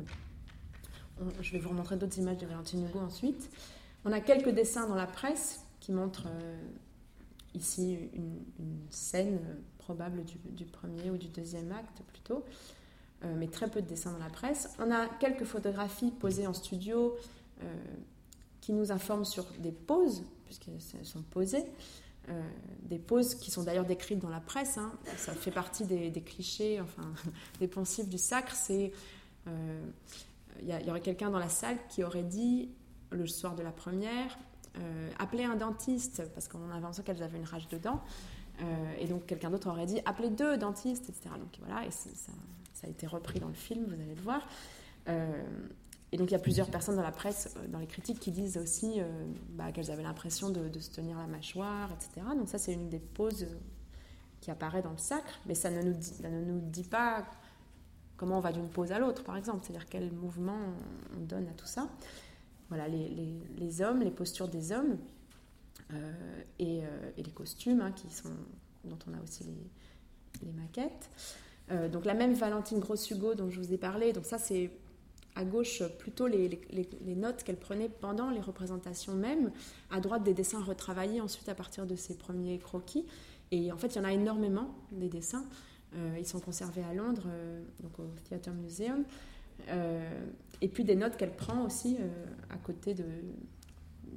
je vais vous remontrer d'autres images de Valentine Hugo ensuite. On a quelques dessins dans la presse qui montrent euh, ici une, scène probable du, premier ou du deuxième acte plutôt, mais très peu de dessins dans la presse. On a quelques photographies posées en studio qui nous informent sur des poses puisqu'elles sont posées. Euh, des poses qui sont d'ailleurs décrites dans la presse. Hein. Ça fait partie des, clichés, enfin, des poncifs du sacre. C'est euh, il y, aurait quelqu'un dans la salle qui aurait dit le soir de la première, euh, appelez un dentiste parce qu'on avait l'impression qu'elles avaient une rage de dents. et donc quelqu'un d'autre aurait dit appelez deux dentistes, etc. Donc voilà, et ça, a été repris dans le film, vous allez le voir. Et donc il y a plusieurs personnes dans la presse, euh, dans les critiques, qui disent aussi euh, bah, qu'elles avaient l'impression de, se tenir la mâchoire, etc. Donc ça c'est une des poses euh, qui apparaît dans le sacre, mais ça ne nous dit, ne nous dit pas comment on va d'une pose à l'autre, par exemple, c'est-à-dire quel mouvement on donne à tout ça. Voilà, les, hommes, les postures des hommes et, les costumes hein, qui sont, dont on a aussi les, les maquettes. donc la même Valentine Grossugo dont je vous ai parlé, donc ça c'est à gauche plutôt les, notes qu'elle prenait pendant les représentations même, à droite des dessins retravaillés ensuite à partir de ses premiers croquis. Et en fait, il y en a énormément des dessins. Euh, ils sont conservés à Londres, euh, donc au Theatre Museum. Euh, et puis des notes qu'elle prend aussi à côté de,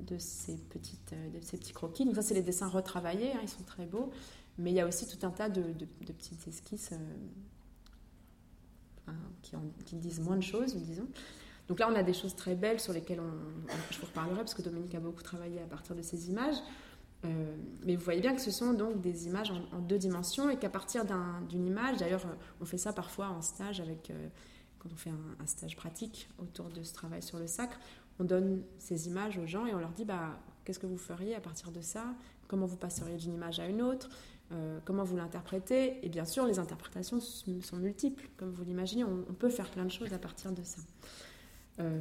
de, ces petites, de ces petits croquis. Donc ça, c'est les dessins retravaillés, hein, ils sont très beaux. Mais il y a aussi tout un tas de, de petites esquisses qui, disent moins de choses, disons. Donc là, on a des choses très belles sur lesquelles on, je vous reparlerai parce que Dominique a beaucoup travaillé à partir de ces images. Euh, mais vous voyez bien que ce sont donc des images en, deux dimensions et qu'à partir d'une image, d'ailleurs, euh, on fait ça parfois en stage avec, euh, quand on fait un, stage pratique autour de ce travail sur le sacre, on donne ces images aux gens et on leur dit bah, qu'est-ce que vous feriez à partir de ça? Comment vous passeriez d'une image à une autre? Euh, comment vous l'interprétez. Et bien sûr, les interprétations sont multiples, comme vous l'imaginez. On, peut faire plein de choses à partir de ça. Euh,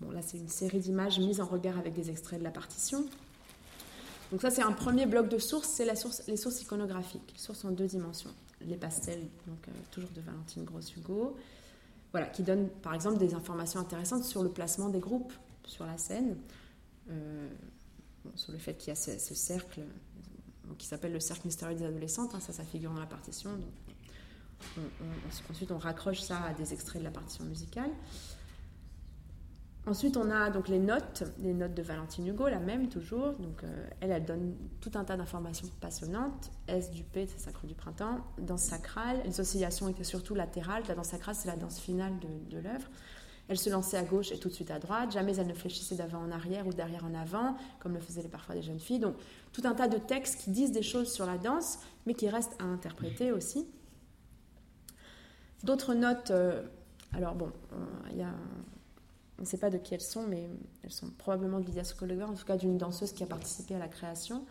bon, là, c'est une série d'images mises en regard avec des extraits de la partition. Donc ça, c'est un premier bloc de sources, c'est les sources iconographiques, sources en deux dimensions. Les pastels, donc euh, toujours de Valentine Gross-Hugo. voilà, qui donne par exemple des informations intéressantes sur le placement des groupes sur la scène, sur le fait qu'il y a ce, cercle qui s'appelle le cercle mystérieux des adolescentes, hein, ça, ça figure dans la partition. ensuite, on raccroche ça à des extraits de la partition musicale. Ensuite, on a donc les notes, les notes de Valentine Hugo, la même toujours. Donc, euh, elle, elle donne tout un tas d'informations passionnantes. S du P, c'est Sacre du Printemps. Danse sacrale, les oscillations étaient surtout latérales. La danse sacrale, c'est la danse finale de l'œuvre. Elle se lançait à gauche et tout de suite à droite. Jamais elle ne fléchissait d'avant en arrière ou d'arrière en avant, comme le faisaient parfois des jeunes filles. Donc, tout un tas de textes qui disent des choses sur la danse, mais qui restent à interpréter aussi. D'autres notes. Euh, alors, bon, il y a on ne sait pas de qui elles sont, mais elles sont probablement de Lydia Sokolova, en tout cas d'une danseuse qui a participé à la création,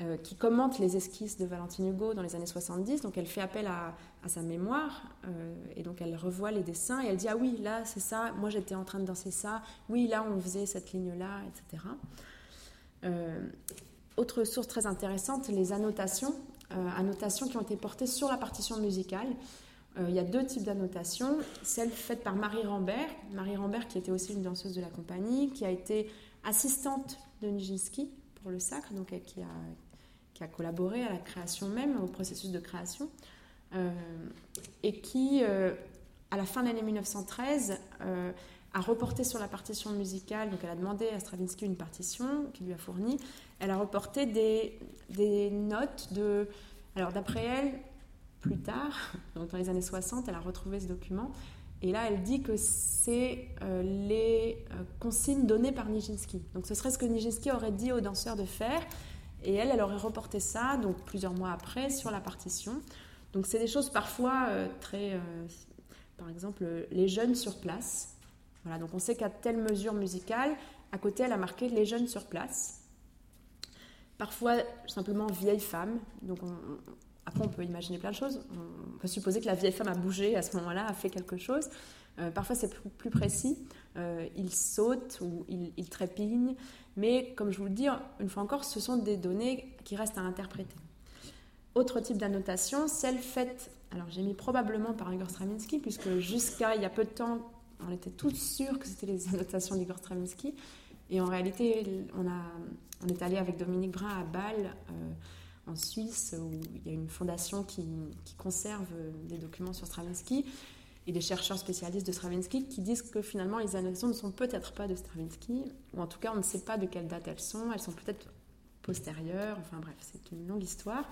euh, qui commente les esquisses de Valentine Hugo dans les années 70. Donc elle fait appel à, sa mémoire, euh, et donc elle revoit les dessins, et elle dit Ah oui, là c'est ça, moi j'étais en train de danser ça, oui, là on faisait cette ligne-là, etc. Euh, autre source très intéressante, les annotations, annotations qui ont été portées sur la partition musicale. Il y a deux types d'annotations. Celle faite par Marie Rambert, Marie Rambert qui était aussi une danseuse de la compagnie, qui a été assistante de Nijinsky pour le sacre, donc qui a, qui a collaboré à la création même, au processus de création, euh, et qui, euh, à la fin de l'année 1913, a reporté sur la partition musicale, donc elle a demandé à Stravinsky une partition qu'il lui a fournie, elle a reporté des, des notes de... Alors d'après elle, plus tard, dans les années 60, elle a retrouvé ce document. Et là, elle dit que c'est euh, les euh, consignes données par Nijinsky. Donc ce serait ce que Nijinsky aurait dit aux danseurs de faire. Et elle, elle aurait reporté ça, donc plusieurs mois après, sur la partition. Donc c'est des choses parfois euh, très... par exemple, les jeunes sur place. Voilà, donc on sait qu'à telle mesure musicale, à côté, elle a marqué les jeunes sur place. Parfois, simplement vieille femme. Donc on, après, on peut imaginer plein de choses. On peut supposer que la vieille femme a bougé à ce moment-là, a fait quelque chose. Euh, parfois, c'est plus, précis. Euh, il saute ou il, trépigne. Mais comme je vous le dis, une fois encore, ce sont des données qui restent à interpréter. Autre type d'annotation, celle faite, alors j'ai mis probablement par Igor Stravinsky, puisque jusqu'à il y a peu de temps, on était tous sûrs que c'était les annotations d'Igor Stravinsky. Et en réalité, on, a, on est allé avec Dominique Brun à Bâle. Euh, en Suisse, où il y a une fondation qui, conserve des documents sur Stravinsky, et des chercheurs spécialistes de Stravinsky qui disent que finalement les annotations ne sont peut-être pas de Stravinsky, ou en tout cas on ne sait pas de quelle date elles sont, elles sont peut-être postérieures, enfin bref, c'est une longue histoire.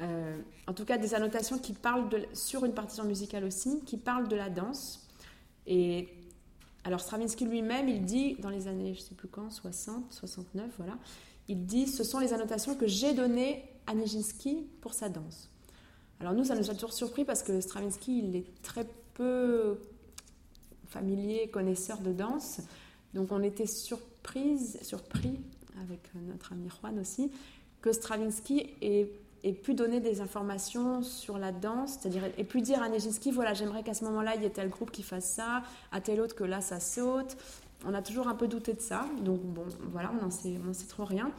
Euh, en tout cas, des annotations qui parlent de, sur une partition musicale aussi, qui parlent de la danse. Et alors Stravinsky lui-même, il dit dans les années, je ne sais plus quand, 60, 69, voilà, il dit ce sont les annotations que j'ai données à Nijinsky pour sa danse. Alors nous, ça nous a toujours surpris parce que Stravinsky, il est très peu familier, connaisseur de danse. Donc on était surprise, surpris, avec notre ami Juan aussi, que Stravinsky ait, pu donner des informations sur la danse, c'est-à-dire ait pu dire à Nijinsky, voilà, j'aimerais qu'à ce moment-là, il y ait tel groupe qui fasse ça, à tel autre que là, ça saute. On a toujours un peu douté de ça, donc bon, voilà, on n'en sait, sait trop rien.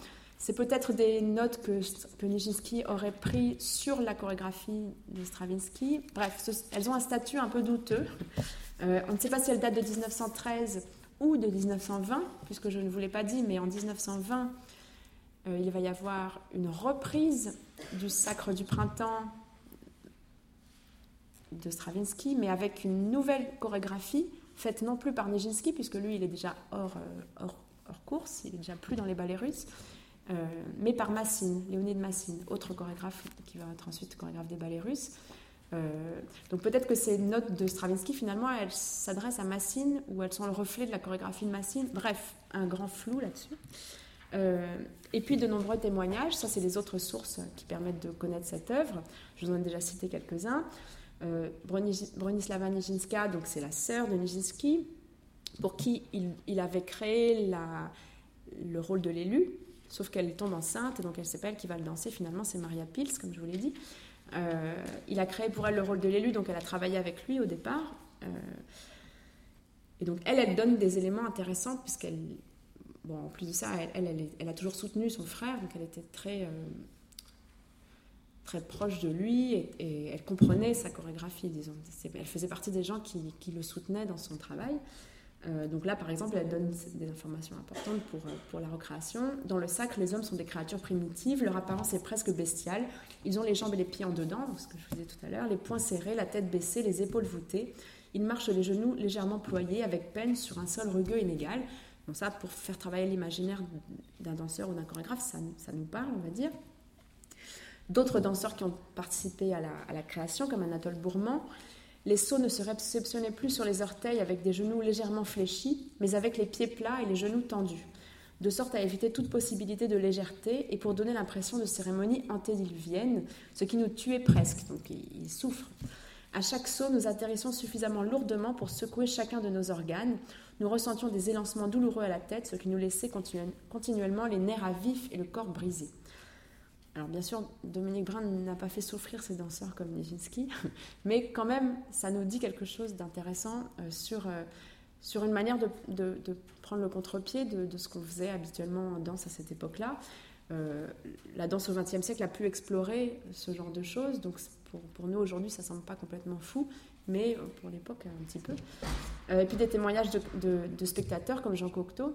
C'est peut-être des notes que, Nijinsky aurait pris sur la chorégraphie de Stravinsky. Bref, elles ont un statut un peu douteux. Euh, on ne sait pas si elles datent de 1913 ou de 1920, puisque je ne vous l'ai pas dit, mais en 1920, euh, il va y avoir une reprise du Sacre du Printemps de Stravinsky, mais avec une nouvelle chorégraphie faite non plus par Nijinsky, puisque lui, il est déjà hors, euh, hors, course, il est déjà plus dans les ballets russes, mais par Massine, Léonide Massine, autre chorégraphe qui va être ensuite chorégraphe des ballets russes. Euh, donc peut-être que ces notes de Stravinsky, finalement, elles s'adressent à Massine ou elles sont le reflet de la chorégraphie de Massine. Bref, un grand flou là-dessus. Euh, et puis de nombreux témoignages, ça c'est des autres sources qui permettent de connaître cette œuvre. Je vous en ai déjà cité quelques-uns. Euh, Bronislava Nijinska, donc c'est la sœur de Nijinsky, pour qui il, avait créé le rôle de l'élu, Sauf qu'elle tombe enceinte, donc elle sait qui va le danser. Finalement, c'est Maria Pils, comme je vous l'ai dit. Euh, il a créé pour elle le rôle de l'élu, donc elle a travaillé avec lui au départ. Euh, et donc elle, elle donne des éléments intéressants, puisqu'elle, bon, en plus de ça, elle, elle, elle, a toujours soutenu son frère, donc elle était très, euh, très proche de lui et, elle comprenait sa chorégraphie, disons. Elle faisait partie des gens qui, qui le soutenaient dans son travail. Euh, donc là, par exemple, elle donne des informations importantes pour, euh, pour la recréation. Dans le sac, les hommes sont des créatures primitives, leur apparence est presque bestiale. Ils ont les jambes et les pieds en dedans, ce que je disais tout à l'heure, les poings serrés, la tête baissée, les épaules voûtées. Ils marchent les genoux légèrement ployés, avec peine, sur un sol rugueux inégal. Donc ça, pour faire travailler l'imaginaire d'un danseur ou d'un chorégraphe, ça, ça, nous parle, on va dire. D'autres danseurs qui ont participé à la, à la création, comme Anatole Bourmand, les sauts ne se réceptionnaient plus sur les orteils avec des genoux légèrement fléchis, mais avec les pieds plats et les genoux tendus, de sorte à éviter toute possibilité de légèreté et pour donner l'impression de cérémonie antédiluvienne, ce qui nous tuait presque, donc il souffre. À chaque saut, nous atterrissions suffisamment lourdement pour secouer chacun de nos organes. Nous ressentions des élancements douloureux à la tête, ce qui nous laissait continuellement les nerfs à vif et le corps brisé. Alors bien sûr, Dominique Brun n'a pas fait souffrir ses danseurs comme Nijinsky, mais quand même, ça nous dit quelque chose d'intéressant euh, sur, euh, sur une manière de, de, prendre le contre-pied de, ce qu'on faisait habituellement en danse à cette époque-là. Euh, la danse au XXe siècle a pu explorer ce genre de choses, donc pour, pour nous aujourd'hui, ça semble pas complètement fou, mais pour l'époque, un petit peu. et puis des témoignages de, spectateurs comme Jean Cocteau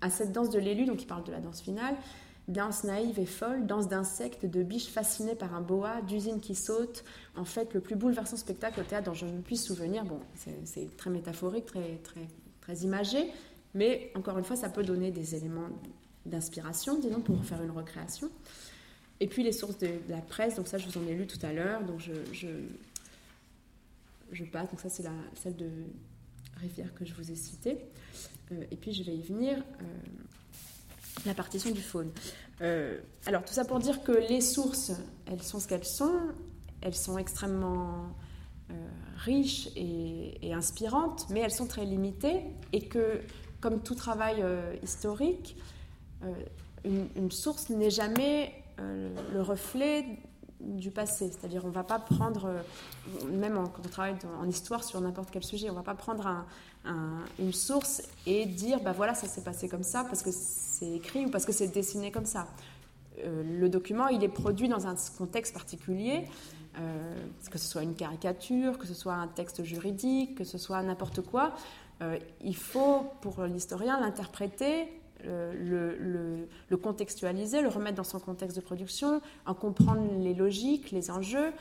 à cette danse de l'élu, donc il parle de la danse finale, danse naïve et folle, danse d'insectes, de biches fascinées par un boa, d'usines qui sautent. En fait, le plus bouleversant spectacle au théâtre dont je me puisse souvenir, bon, c'est très métaphorique, très, très, très imagé, mais encore une fois, ça peut donner des éléments d'inspiration, disons, pour faire une recréation. Et puis les sources de, la presse, donc ça, je vous en ai lu tout à l'heure, donc je, je, je, passe, donc ça, c'est celle de Rivière que je vous ai citée. Euh, et puis je vais y venir, euh, la partition du faune. Euh, alors tout ça pour dire que les sources, elles sont ce qu'elles sont, elles sont extrêmement riches et, inspirantes, mais elles sont très limitées et que, comme tout travail historique, une, source n'est jamais le reflet du passé. C'est-à-dire, on ne va pas prendre, même quand on travaille en histoire sur n'importe quel sujet, on ne va pas prendre un, une source et dire bah voilà ça s'est passé comme ça parce que c'est écrit ou parce que c'est dessiné comme ça. Euh, le document il est produit dans un contexte particulier, euh, que ce soit une caricature, que ce soit un texte juridique, que ce soit n'importe quoi. Euh, il faut pour l'historien l'interpréter le, contextualiser, le remettre dans son contexte de production, en comprendre les logiques, les enjeux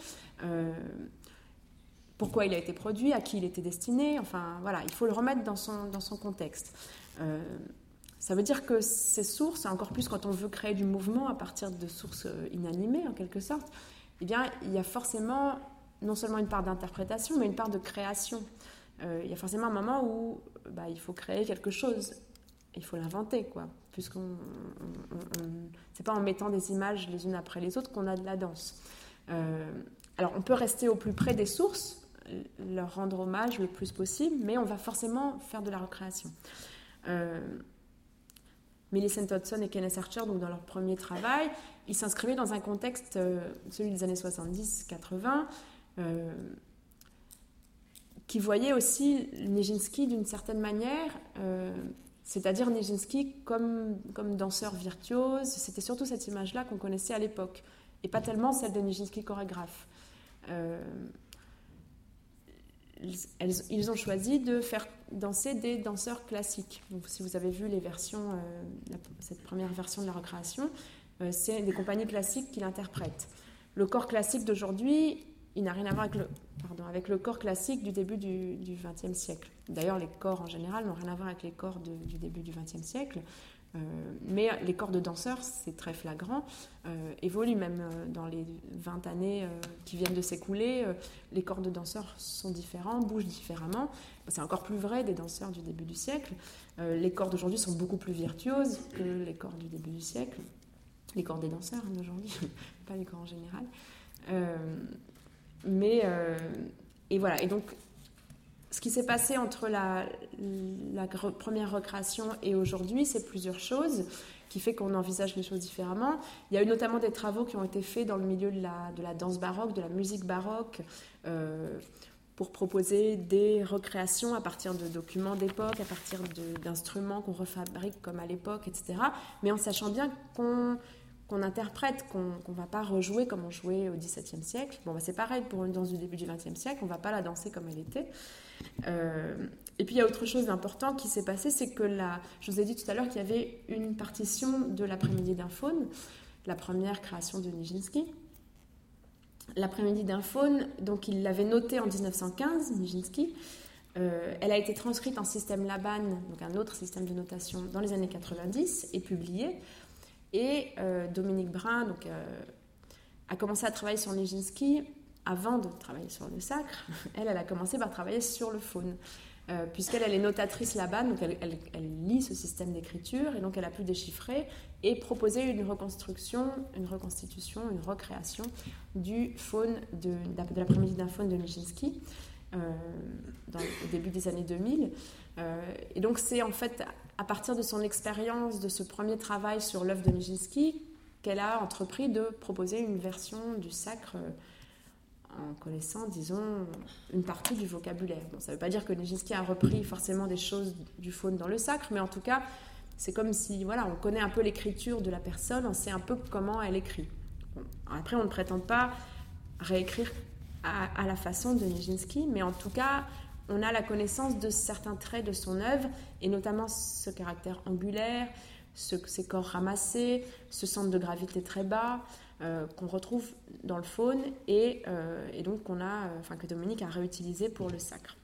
pourquoi il a été produit, à qui il était destiné, enfin voilà, il faut le remettre dans son, dans son contexte. Euh, ça veut dire que ces sources, encore plus quand on veut créer du mouvement à partir de sources euh, inanimées en quelque sorte, eh bien il y a forcément non seulement une part d'interprétation, mais une part de création. Euh, il y a forcément un moment où bah, il faut créer quelque chose, il faut l'inventer, quoi. Puisqu'on, c'est pas en mettant des images les unes après les autres qu'on a de la danse. alors on peut rester au plus près des sources, leur rendre hommage le plus possible, mais on va forcément faire de la recréation. Euh, Millicent Hudson et Kenneth Archer, donc dans leur premier travail, ils s'inscrivaient dans un contexte, euh, celui des années 70-80, euh, qui voyait aussi Nijinsky d'une certaine manière, euh, c'est-à-dire Nijinsky comme, comme danseur virtuose. C'était surtout cette image-là qu'on connaissait à l'époque, et pas tellement celle de Nijinsky chorégraphe ils ont choisi de faire danser des danseurs classiques. Donc, si vous avez vu les versions, euh, cette première version de la recréation, euh, c'est des compagnies classiques qui l'interprètent. Le corps classique d'aujourd'hui, il n'a rien à voir avec le, pardon, avec le corps classique du début du XXe siècle. D'ailleurs, les corps en général n'ont rien à voir avec les corps du début du XXe siècle. Euh, mais les corps de danseurs, c'est très flagrant, euh, évoluent même euh, dans les 20 années qui viennent de s'écouler. les corps de danseurs sont différents, bougent différemment. C'est encore plus vrai des danseurs du début du siècle. les corps d'aujourd'hui sont beaucoup plus virtuoses que les corps du début du siècle. Les corps des danseurs hein, d'aujourd'hui, pas les corps en général. mais, et voilà, et donc ce qui s'est passé entre la, première recréation et aujourd'hui, c'est plusieurs choses qui fait qu'on envisage les choses différemment. Il y a eu notamment des travaux qui ont été faits dans le milieu de la, danse baroque, de la musique baroque, euh, pour proposer des recréations à partir de documents d'époque, à partir d'instruments qu'on refabrique comme à l'époque, etc. Mais en sachant bien qu'on qu'on interprète, qu'on ne va pas rejouer comme on jouait au XVIIe siècle. Bon, bah, c'est pareil pour une danse du début du XXe siècle, on ne va pas la danser comme elle était. Euh, et puis il y a autre chose d'important qui s'est passé, c'est que la, je vous ai dit tout à l'heure qu'il y avait une partition de l'après-midi d'un faune, la première création de Nijinsky. L'après-midi d'un faune, donc il l'avait noté en 1915, Nijinsky. Euh, elle a été transcrite en système Laban, donc un autre système de notation, dans les années 90 et publiée. Et euh, Dominique Brun donc, a commencé à travailler sur Nijinsky avant de travailler sur le sacre. Elle, elle a commencé par travailler sur le faune. Euh, puisqu'elle elle est notatrice là-bas, donc elle, lit ce système d'écriture et donc elle a pu déchiffrer et proposer une reconstruction, une reconstitution, une recréation du faune de, de l'après-midi d'un faune de Nijinsky au début des années 2000. et donc c'est en fait à partir de son expérience de ce premier travail sur l'œuvre de Nijinsky qu'elle a entrepris de proposer une version du sacre euh, en connaissant, disons, une partie du vocabulaire. Bon, ça ne veut pas dire que Nijinsky a repris forcément des choses du faune dans le sacre, mais en tout cas, c'est comme si, voilà, on connaît un peu l'écriture de la personne, on sait un peu comment elle écrit. après, on ne prétend pas réécrire à, à, la façon de Nijinsky, mais en tout cas, on a la connaissance de certains traits de son œuvre, et notamment ce caractère angulaire, ce, ces corps ramassés, ce centre de gravité très bas, euh, qu'on retrouve dans le faune et, euh, donc qu'on a, enfin, que Dominique a réutilisé pour le sacre.